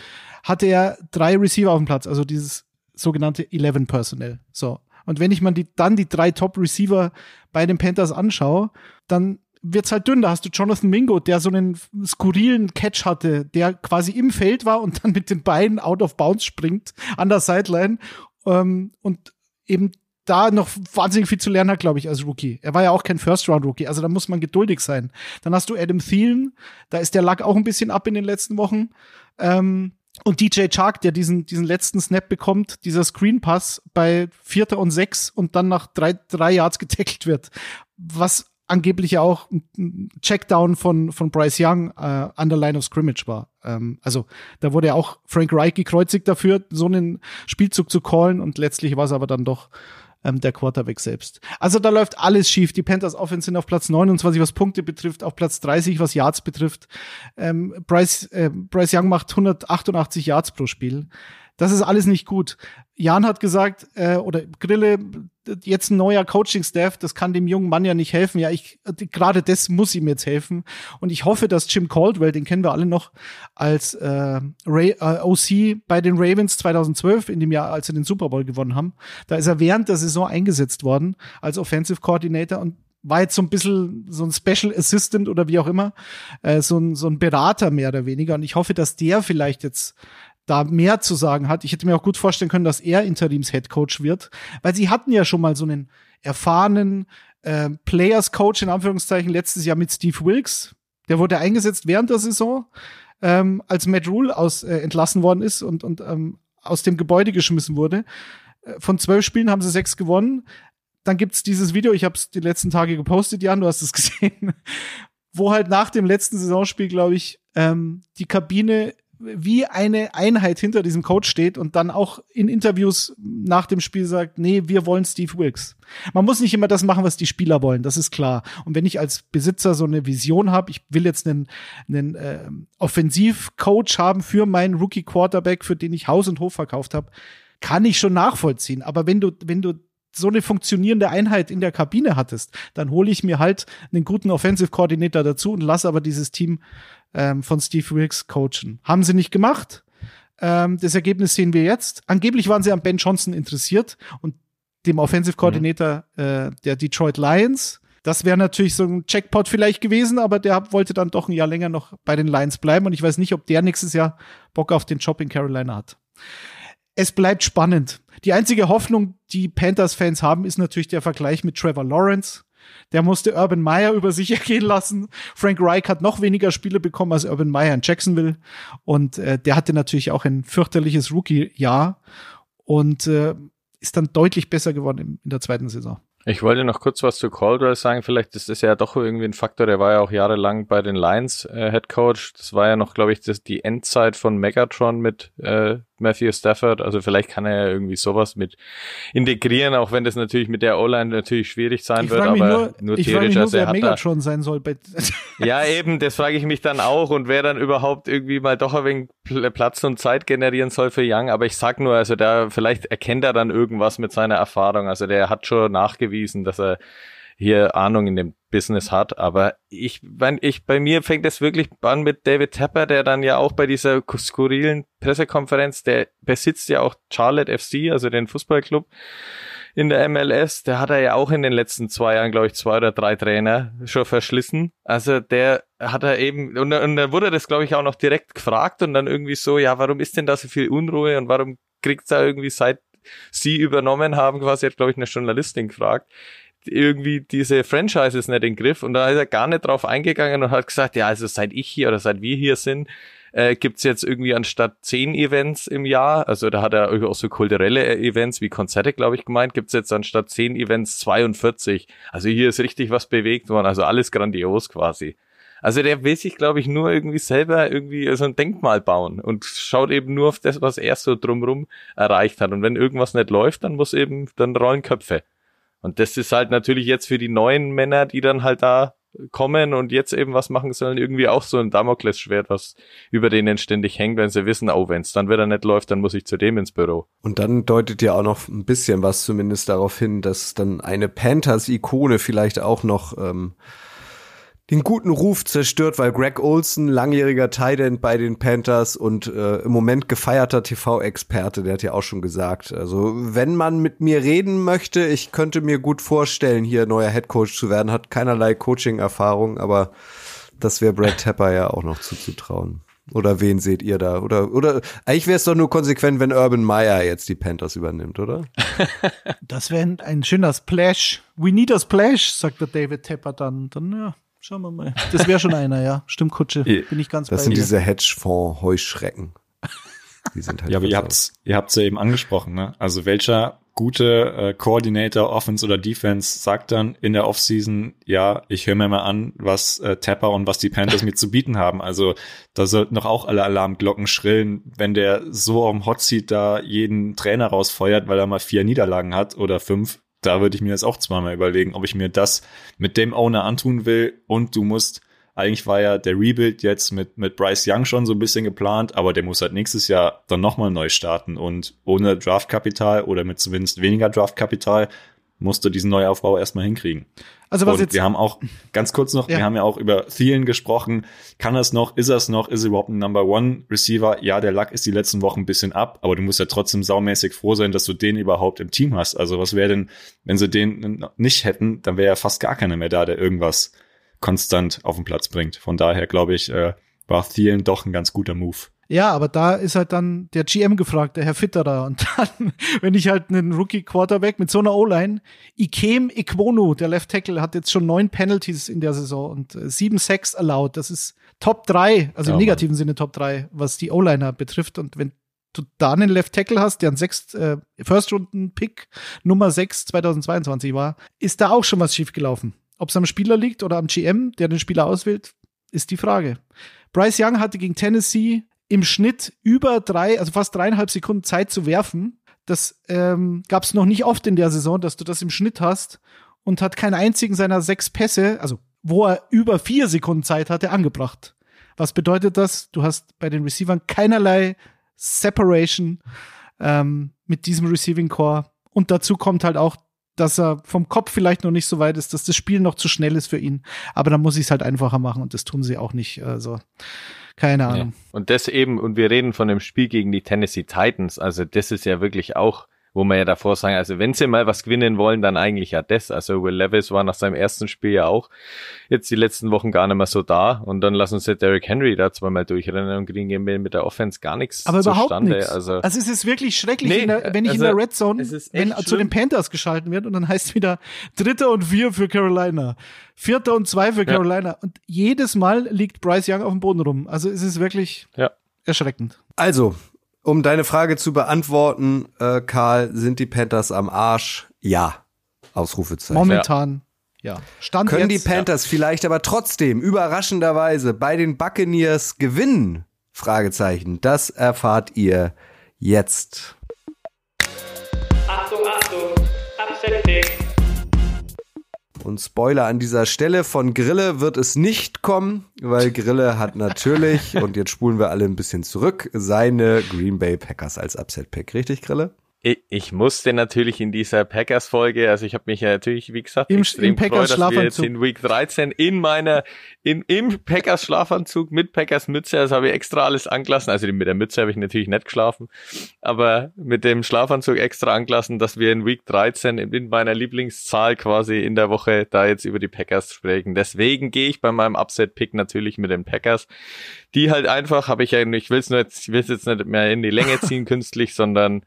hatte er drei Receiver auf dem Platz, also dieses sogenannte 11 Personnel. So. Und wenn ich mal die, dann die drei Top Receiver bei den Panthers anschaue, dann wird's halt dünn. Da hast du Jonathan Mingo, der so einen skurrilen Catch hatte, der quasi im Feld war und dann mit den Beinen out of bounds springt an der Sideline ähm, und eben da noch wahnsinnig viel zu lernen hat, glaube ich, als Rookie. Er war ja auch kein First-Round-Rookie, also da muss man geduldig sein. Dann hast du Adam Thielen, da ist der Lack auch ein bisschen ab in den letzten Wochen. Ähm, und DJ Chark, der diesen, diesen letzten Snap bekommt, dieser Screen Pass bei Vierter und Sechs und dann nach drei, drei Yards getackelt wird. Was angeblich ja auch ein Checkdown von, von Bryce Young äh, an der Line of Scrimmage war. Ähm, also da wurde ja auch Frank Reich gekreuzigt dafür, so einen Spielzug zu callen und letztlich war es aber dann doch ähm, der Quarterback selbst. Also da läuft alles schief. Die Panthers Offense sind auf Platz 29, was Punkte betrifft, auf Platz 30, was Yards betrifft. Ähm, Bryce, äh, Bryce Young macht 188 Yards pro Spiel. Das ist alles nicht gut. Jan hat gesagt, äh, oder Grille, jetzt ein neuer Coaching-Staff, das kann dem jungen Mann ja nicht helfen. Ja, ich gerade das muss ihm jetzt helfen. Und ich hoffe, dass Jim Caldwell, den kennen wir alle noch als äh, Ray, äh, OC bei den Ravens 2012, in dem Jahr, als sie den Super Bowl gewonnen haben, da ist er während der Saison eingesetzt worden als Offensive Coordinator und war jetzt so ein bisschen so ein Special Assistant oder wie auch immer, äh, so, ein, so ein Berater mehr oder weniger. Und ich hoffe, dass der vielleicht jetzt da mehr zu sagen hat. Ich hätte mir auch gut vorstellen können, dass er Interims-Headcoach wird, weil sie hatten ja schon mal so einen erfahrenen äh, Players-Coach in Anführungszeichen letztes Jahr mit Steve Wilkes. Der wurde eingesetzt während der Saison, ähm, als Matt Rule aus, äh, entlassen worden ist und, und ähm, aus dem Gebäude geschmissen wurde. Äh, von zwölf Spielen haben sie sechs gewonnen. Dann gibt's dieses Video, ich habe es die letzten Tage gepostet, Jan, du hast es gesehen, wo halt nach dem letzten Saisonspiel, glaube ich, ähm, die Kabine wie eine Einheit hinter diesem Coach steht und dann auch in Interviews nach dem Spiel sagt, nee, wir wollen Steve Wilkes. Man muss nicht immer das machen, was die Spieler wollen, das ist klar. Und wenn ich als Besitzer so eine Vision habe, ich will jetzt einen, einen äh, Offensivcoach haben für meinen Rookie Quarterback, für den ich Haus und Hof verkauft habe, kann ich schon nachvollziehen. Aber wenn du, wenn du so eine funktionierende Einheit in der Kabine hattest, dann hole ich mir halt einen guten Offensive Coordinator dazu und lasse aber dieses Team ähm, von Steve Wilkes coachen. Haben sie nicht gemacht. Ähm, das Ergebnis sehen wir jetzt. Angeblich waren sie an Ben Johnson interessiert und dem Offensive Coordinator mhm. äh, der Detroit Lions. Das wäre natürlich so ein Jackpot vielleicht gewesen, aber der wollte dann doch ein Jahr länger noch bei den Lions bleiben und ich weiß nicht, ob der nächstes Jahr Bock auf den Job in Carolina hat. Es bleibt spannend. Die einzige Hoffnung, die Panthers-Fans haben, ist natürlich der Vergleich mit Trevor Lawrence. Der musste Urban Meyer über sich ergehen lassen. Frank Reich hat noch weniger Spiele bekommen als Urban Meyer in Jacksonville. Und äh, der hatte natürlich auch ein fürchterliches Rookie-Jahr und äh, ist dann deutlich besser geworden in, in der zweiten Saison. Ich wollte noch kurz was zu Caldwell sagen. Vielleicht ist das ja doch irgendwie ein Faktor. Der war ja auch jahrelang bei den Lions äh, Head Coach. Das war ja noch, glaube ich, das, die Endzeit von Megatron mit äh, Matthew Stafford. Also vielleicht kann er ja irgendwie sowas mit integrieren, auch wenn das natürlich mit der O-Line natürlich schwierig sein Ich wird, aber nur, nur ich theoretisch. mich nur Also er wer Megatron sein soll. Bei, ja, eben, das frage ich mich dann auch und wer dann überhaupt irgendwie mal doch ein wenig Pl- Platz und Zeit generieren soll für Young. Aber ich sag nur, also da, vielleicht erkennt er dann irgendwas mit seiner Erfahrung. Also der hat schon nachgewiesen, dass er hier Ahnung in dem Business hat. Aber ich, wenn ich, bei mir fängt es wirklich an mit David Tepper, der dann ja auch bei dieser skurrilen Pressekonferenz, der besitzt ja auch Charlotte FC, also den Fußballclub in der MLS, der hat er ja auch in den letzten zwei Jahren, glaube ich, zwei oder drei Trainer schon verschlissen. Also der hat er eben, und, und dann wurde das, glaube ich, auch noch direkt gefragt und dann irgendwie so, ja, warum ist denn da so viel Unruhe und warum kriegt's da irgendwie seit sie übernommen haben, quasi hat, glaube ich, eine Journalistin gefragt, irgendwie diese Franchises nicht in den Griff und da ist er gar nicht drauf eingegangen und hat gesagt, ja, also seit ich hier oder seit wir hier sind, äh, gibt's jetzt irgendwie anstatt zehn Events im Jahr, also da hat er auch so kulturelle äh, Events wie Konzerte, glaube ich, gemeint, gibt's jetzt anstatt zehn Events 42. Also hier ist richtig was bewegt worden, also alles grandios quasi. Also der will sich, glaube ich, nur irgendwie selber irgendwie so ein Denkmal bauen und schaut eben nur auf das, was er so drumrum erreicht hat. Und wenn irgendwas nicht läuft, dann muss eben, dann rollen Köpfe. Und das ist halt natürlich jetzt für die neuen Männer, die dann halt da kommen und jetzt eben was machen sollen, irgendwie auch so ein Damoklesschwert, was über denen ständig hängt, wenn sie wissen, oh, wenn es dann wieder nicht läuft, dann muss ich zu dem ins Büro. Und dann deutet ja auch noch ein bisschen was zumindest darauf hin, dass dann eine Panthers-Ikone vielleicht auch noch ähm, den guten Ruf zerstört, weil Greg Olson, langjähriger Tight bei den Panthers und äh, im Moment gefeierter TV-Experte, der hat ja auch schon gesagt, also wenn man mit mir reden möchte, ich könnte mir gut vorstellen, hier neuer Headcoach zu werden, hat keinerlei Coaching-Erfahrung, aber das wäre Brad Tepper ja auch noch zuzutrauen. Oder wen seht ihr da? Oder, oder eigentlich wäre es doch nur konsequent, wenn Urban Meyer jetzt die Panthers übernimmt, oder? das wäre ein, ein schöner Splash. We need a splash, sagt der David Tepper dann. Dann, ja, schauen wir mal. Das wäre schon einer, ja. Stimmt, Kutsche. Bin ich ganz Das bei sind dir. diese Hedgefonds-Heuschrecken. Die sind halt Ja, aber ihr habt's, ihr habt's ja eben angesprochen, ne? Also welcher gute äh, Coordinator, Offense oder Defense sagt dann in der Offseason, ja, ich höre mir mal an, was äh, Tapper und was die Panthers mir zu bieten haben. Also da sollten doch auch alle Alarmglocken schrillen, wenn der so auf dem Hotseat da jeden Trainer rausfeuert, weil er mal vier Niederlagen hat oder fünf. Da würde ich mir jetzt auch zweimal überlegen, ob ich mir das mit dem Owner antun will. Und du musst eigentlich war ja der Rebuild jetzt mit, mit Bryce Young schon so ein bisschen geplant, aber der muss halt nächstes Jahr dann nochmal neu starten und ohne Draftkapital oder mit zumindest weniger Draftkapital musst du diesen Neuaufbau erstmal hinkriegen. Also was und jetzt, wir haben auch, ganz kurz noch, Ja. wir haben ja auch über Thielen gesprochen. Kann er es noch? Ist er es noch? Ist er überhaupt ein Number One Receiver? Ja, der Luck ist die letzten Wochen ein bisschen ab, aber du musst ja trotzdem saumäßig froh sein, dass du den überhaupt im Team hast. Also was wäre denn, wenn sie den nicht hätten, dann wäre ja fast gar keiner mehr da, der irgendwas konstant auf den Platz bringt. Von daher glaube ich, äh, war Thielen doch ein ganz guter Move. Ja, aber da ist halt dann der GM gefragt, der Herr Fitterer. Und dann, wenn ich halt einen Rookie-Quarterback mit so einer O-Line, Ikem Ikwonu, der Left Tackle, hat jetzt schon neun Penalties in der Saison und äh, sieben Sacks allowed. Das ist Top drei, also im Ja, negativen Sinne Top drei, was die O-Liner betrifft. Und wenn du da einen Left Tackle hast, der ein sechs, äh, First-Runden-Pick Nummer 6 2022 war, ist da auch schon was schiefgelaufen. Ob es am Spieler liegt oder am GM, der den Spieler auswählt, ist die Frage. Bryce Young hatte gegen Tennessee im Schnitt über drei, also fast dreieinhalb Sekunden Zeit zu werfen. Das ähm, gab es noch nicht oft in der Saison, dass du das im Schnitt hast und hat keinen einzigen seiner sechs Pässe, also wo er über vier Sekunden Zeit hatte, angebracht. Was bedeutet das? Du hast bei den Receivern keinerlei Separation ähm, mit diesem Receiving Core. Und dazu kommt halt auch, dass er vom Kopf vielleicht noch nicht so weit ist, dass das Spiel noch zu schnell ist für ihn. Aber dann muss ich es halt einfacher machen und das tun sie auch nicht. Also keine Ahnung. Und das eben, und wir reden von dem Spiel gegen die Tennessee Titans, also das ist ja wirklich auch, wo man ja davor sagen, also wenn sie mal was gewinnen wollen, dann eigentlich ja das. Also Will Levis war nach seinem ersten Spiel ja auch jetzt die letzten Wochen gar nicht mehr so da und dann lassen sie Derrick Henry da zweimal durchrennen und kriegen mit der Offense gar nichts Aber überhaupt zustande. nichts. Also, Also, es ist wirklich schrecklich, Nee, in der, wenn ich also, in der Red Zone, wenn zu den. Panthers geschalten wird und dann heißt wieder Dritter und Vier für Carolina, Vierter und Zwei für Carolina und jedes Mal liegt Bryce Young auf dem Boden rum. Also es ist wirklich ja. erschreckend. Also, um deine Frage zu beantworten, äh, Karl, sind die Panthers am Arsch? Ja. Ausrufezeichen. Momentan, ja. Stand Können die jetzt, Panthers vielleicht aber trotzdem überraschenderweise bei den Buccaneers gewinnen? Fragezeichen. Das erfahrt ihr jetzt. Und Spoiler an dieser Stelle, von Grille wird es nicht kommen, weil Grille hat natürlich, und jetzt spulen wir alle ein bisschen zurück, seine Green Bay Packers als Upset-Pick. Richtig, Grille? Ich, ich musste natürlich in dieser Packers-Folge, also ich habe mich ja natürlich, wie gesagt, Im- extrem im gefreut, dass wir jetzt in Week 13 in meiner, in, im Packers-Schlafanzug mit Packers-Mütze, das habe ich extra alles angelassen, also mit der Mütze habe ich natürlich nicht geschlafen, aber mit dem Schlafanzug extra angelassen, dass wir in Week 13 in, in meiner Lieblingszahl quasi in der Woche da jetzt über die Packers sprechen. Deswegen gehe ich bei meinem Upset-Pick natürlich mit den Packers, die halt einfach, habe ich ja, ich will es nur jetzt, ich will es jetzt nicht mehr in die Länge ziehen künstlich, sondern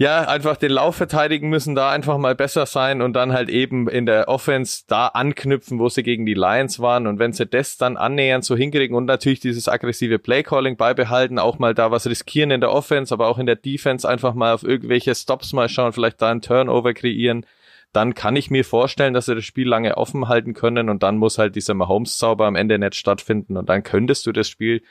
ja, einfach den Lauf verteidigen müssen, da einfach mal besser sein und dann halt eben in der Offense da anknüpfen, wo sie gegen die Lions waren. Und wenn sie das dann annähernd so hinkriegen und natürlich dieses aggressive Playcalling beibehalten, auch mal da was riskieren in der Offense, aber auch in der Defense einfach mal auf irgendwelche Stops mal schauen, vielleicht da einen Turnover kreieren, dann kann ich mir vorstellen, dass sie das Spiel lange offen halten können und dann muss halt dieser Mahomes-Zauber am Ende nicht stattfinden und dann könntest du das Spiel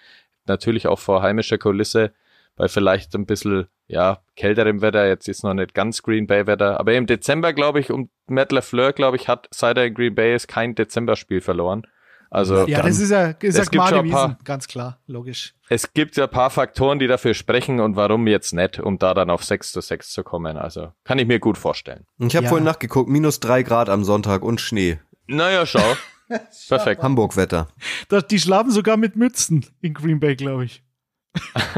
natürlich auch vor heimischer Kulisse bei vielleicht ein bisschen, ja, kälterem Wetter, jetzt ist noch nicht ganz Green Bay Wetter, aber im Dezember, glaube ich, um Matt LaFleur, glaube ich, hat seit er in Green Bay ist kein Dezemberspiel verloren. Also Ja, das ist ja, ist ja Es gibt klar schon ein gewesen. paar- Ganz klar, logisch. es gibt ja ein paar Faktoren, die dafür sprechen und warum jetzt nicht, um da dann auf 6 zu 6 zu kommen. Also kann ich mir gut vorstellen. Ich habe Ja. vorhin nachgeguckt, minus drei Grad am Sonntag und Schnee. Naja, schau. Perfekt. Hamburg-Wetter. Die schlafen sogar mit Mützen in Green Bay, glaube ich.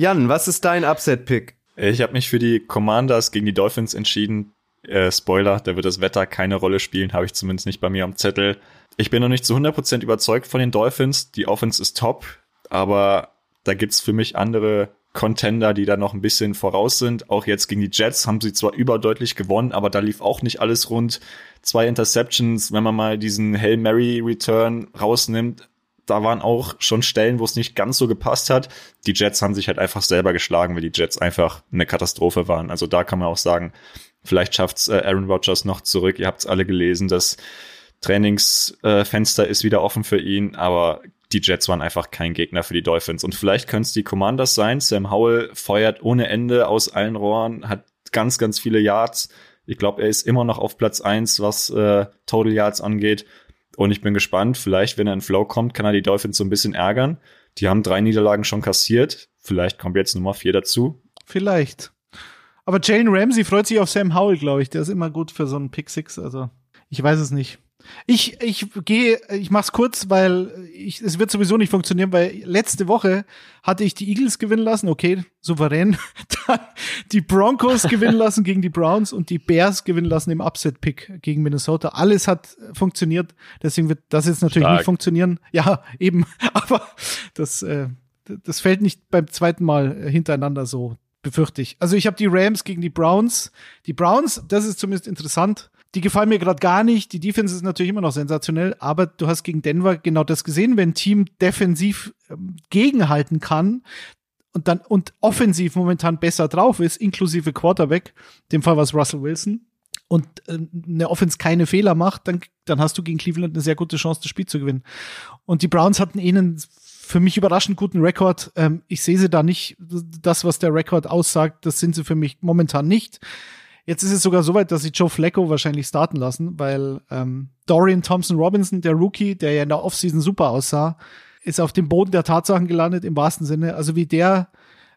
Jan, was ist dein Upset-Pick? Ich habe mich für die Commanders gegen die Dolphins entschieden. Äh, Spoiler, da wird das Wetter keine Rolle spielen, habe ich zumindest nicht bei mir am Zettel. Ich bin noch nicht zu 100% überzeugt von den Dolphins. Die Offense ist top, aber da gibt's für mich andere Contender, die da noch ein bisschen voraus sind. Auch jetzt gegen die Jets haben sie zwar überdeutlich gewonnen, aber da lief auch nicht alles rund. Zwei Interceptions, wenn man mal diesen Hail Mary Return rausnimmt, da waren auch schon Stellen, wo es nicht ganz so gepasst hat. Die Jets haben sich halt einfach selber geschlagen, weil die Jets einfach eine Katastrophe waren. Also da kann man auch sagen, vielleicht schafft's äh, Aaron Rodgers noch zurück. Ihr habt's alle gelesen, das Trainingsfenster ist wieder offen für ihn, aber die Jets waren einfach kein Gegner für die Dolphins. Und vielleicht können es die Commanders sein. Sam Howell feuert ohne Ende aus allen Rohren, hat ganz, ganz viele Yards. Ich glaube, er ist immer noch auf Platz eins, was äh, Total Yards angeht. Und ich bin gespannt, vielleicht, wenn er in Flow kommt, kann er die Dolphins so ein bisschen ärgern. Die haben drei Niederlagen schon kassiert. Vielleicht kommt jetzt Nummer vier dazu. Vielleicht. Aber Jalen Ramsey freut sich auf Sam Howell, glaube ich. Der ist immer gut für so einen Pick Six. Also, ich weiß es nicht. Ich, ich gehe, ich mach's kurz, weil ich, es wird sowieso nicht funktionieren, weil letzte Woche hatte ich die Eagles gewinnen lassen, okay, souverän. Dann die Broncos gewinnen lassen gegen die Browns und die Bears gewinnen lassen im Upset-Pick gegen Minnesota. Alles hat funktioniert, deswegen wird das jetzt natürlich Stark. nicht funktionieren. Ja, eben, aber das, äh, das fällt nicht beim zweiten Mal hintereinander so, befürchte ich. Also ich habe die Rams gegen die Browns. Die Browns, das ist zumindest interessant. Die gefallen mir gerade gar nicht. Die Defense ist natürlich immer noch sensationell, aber du hast gegen Denver genau das gesehen, wenn ein Team defensiv ähm, gegenhalten kann und dann und offensiv momentan besser drauf ist, inklusive Quarterback, in dem Fall war es Russell Wilson, und äh, eine Offense keine Fehler macht, dann, dann hast du gegen Cleveland eine sehr gute Chance, das Spiel zu gewinnen. Und die Browns hatten eh einen für mich überraschend guten Rekord. Ähm, ich sehe sie da nicht. Das, was der Rekord aussagt, das sind sie für mich momentan nicht. Jetzt ist es sogar so weit, dass sie Joe Flacco wahrscheinlich starten lassen, weil ähm, Dorian Thompson Robinson, der Rookie, der ja in der Offseason super aussah, ist auf dem Boden der Tatsachen gelandet, im wahrsten Sinne. Also wie der,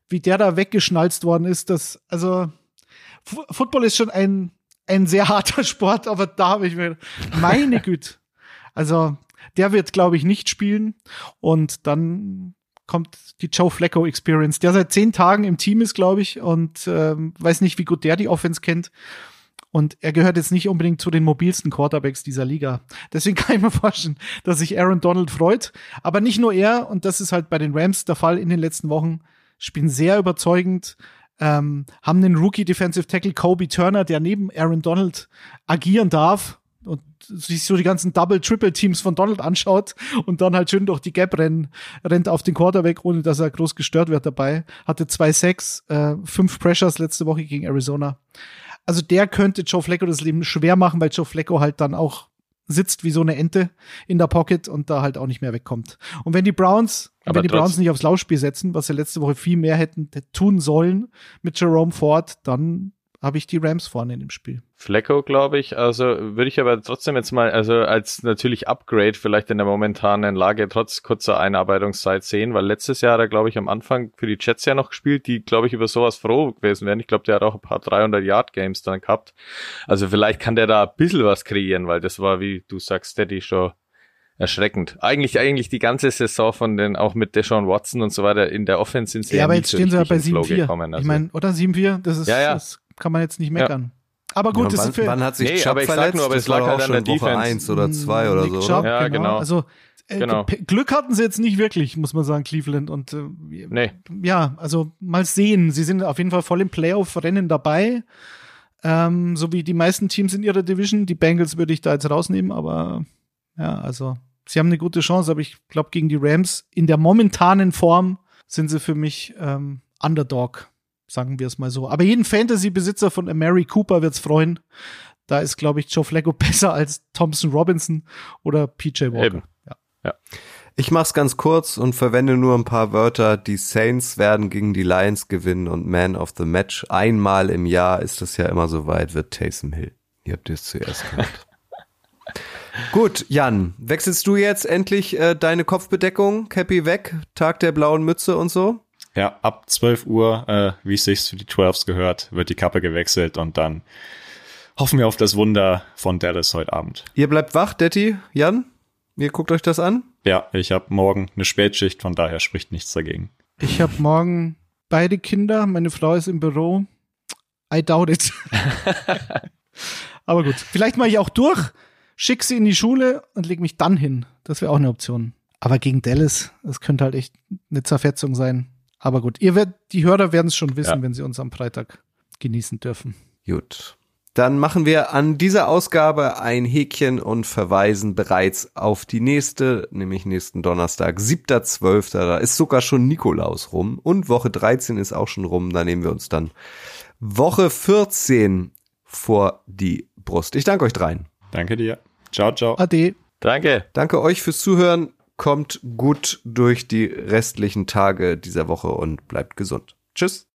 wie der da weggeschnalzt worden ist, das, also F Football ist schon ein, ein sehr harter Sport, aber da habe ich mir, meine Güte. Also, der wird, glaube ich, nicht spielen. Und dann kommt die Joe Flacco Experience, der seit zehn Tagen im Team ist, glaube ich, und ähm, weiß nicht, wie gut der die Offense kennt. Und er gehört jetzt nicht unbedingt zu den mobilsten Quarterbacks dieser Liga. Deswegen kann ich mir vorstellen, dass sich Aaron Donald freut. Aber nicht nur er, und das ist halt bei den Rams der Fall in den letzten Wochen, spielen sehr überzeugend, ähm, haben den Rookie Defensive Tackle Kobe Turner, der neben Aaron Donald agieren darf und sich so die ganzen Double-Triple-Teams von Donald anschaut und dann halt schön durch die Gap rennen, rennt auf den Quarterback, ohne dass er groß gestört wird dabei. Hatte zwei Sacks, äh, fünf Pressures letzte Woche gegen Arizona. Also der könnte Joe Flacco das Leben schwer machen, weil Joe Flacco halt dann auch sitzt wie so eine Ente in der Pocket und da halt auch nicht mehr wegkommt. Und wenn die Browns Aber wenn die Browns nicht aufs Laufspiel setzen, was sie letzte Woche viel mehr hätten tun sollen mit Jerome Ford, dann habe ich die Rams vorne in dem Spiel. Flecko, glaube ich. Also würde ich aber trotzdem jetzt mal, also als natürlich Upgrade vielleicht in der momentanen Lage trotz kurzer Einarbeitungszeit sehen, weil letztes Jahr hat er, glaube ich, am Anfang für die Jets ja noch gespielt, die, glaube ich, über sowas froh gewesen wären. Ich glaube, der hat auch ein paar 300-Yard-Games dann gehabt. Also vielleicht kann der da ein bisschen was kreieren, weil das war, wie du sagst, Steady schon erschreckend. Eigentlich, eigentlich die ganze Saison von den, auch mit Deshaun Watson und so weiter in der Offense sind sie Ja, aber nie jetzt so stehen sie ja bei in Flow 7-4. gekommen. Ich Also. meine, oder 7-4? Das ist, Ja, ja. das kann man jetzt nicht meckern. Aber gut, Ja, das ist für wann hat sich Nee, Chubb aber ich sag verletzt? nur, aber das es lag war halt auch an der Woche Defense. 1 oder 2 oder Nick so, Chubb, oder? Ja, genau. Also äh, Genau. Glück hatten sie jetzt nicht wirklich, muss man sagen, Cleveland. Und äh, Nee. ja, also mal sehen. Sie sind auf jeden Fall voll im Playoff-Rennen dabei. Ähm, so wie die meisten Teams in ihrer Division. Die Bengals würde ich da jetzt rausnehmen, aber ja, also sie haben eine gute Chance, aber ich glaube, gegen die Rams in der momentanen Form sind sie für mich ähm, Underdog, sagen wir es mal so. Aber jeden Fantasy-Besitzer von Mary Cooper wird's freuen. Da ist, glaube ich, Joe Flacco besser als Thompson Robinson oder PJ Walker. Eben. Ja. Ich mach's ganz kurz und verwende nur ein paar Wörter. Die Saints werden gegen die Lions gewinnen und Man of the Match. Einmal im Jahr ist es ja immer so weit, wird Taysom Hill. Ihr habt es zuerst gehört. Gut, Jan, wechselst du jetzt endlich äh, deine Kopfbedeckung? Cappy weg, Tag der blauen Mütze und so? Ja, ab 12 Uhr, äh, wie es sich für die 12s gehört, wird die Kappe gewechselt und dann hoffen wir auf das Wunder von Dallas heute Abend. Ihr bleibt wach, Detti, Jan? Ihr guckt euch das an? Ja, ich habe morgen eine Spätschicht, von daher spricht nichts dagegen. Ich habe morgen beide Kinder, meine Frau ist im Büro. I doubt it. Aber gut, vielleicht mache ich auch durch, schick sie in die Schule und leg mich dann hin. Das wäre auch eine Option. Aber gegen Dallas, das könnte halt echt eine Zerfetzung sein. Aber gut, ihr werdet, die Hörer werden es schon wissen, Ja. wenn sie uns am Freitag genießen dürfen. Gut. Dann machen wir an dieser Ausgabe ein Häkchen und verweisen bereits auf die nächste, nämlich nächsten Donnerstag, 7.12. Da ist sogar schon Nikolaus rum und Woche 13 ist auch schon rum. Da nehmen wir uns dann Woche 14 vor die Brust. Ich danke euch dreien. Danke dir. Ciao, ciao. Ade. Danke. Danke euch fürs Zuhören. Kommt gut durch die restlichen Tage dieser Woche und bleibt gesund. Tschüss.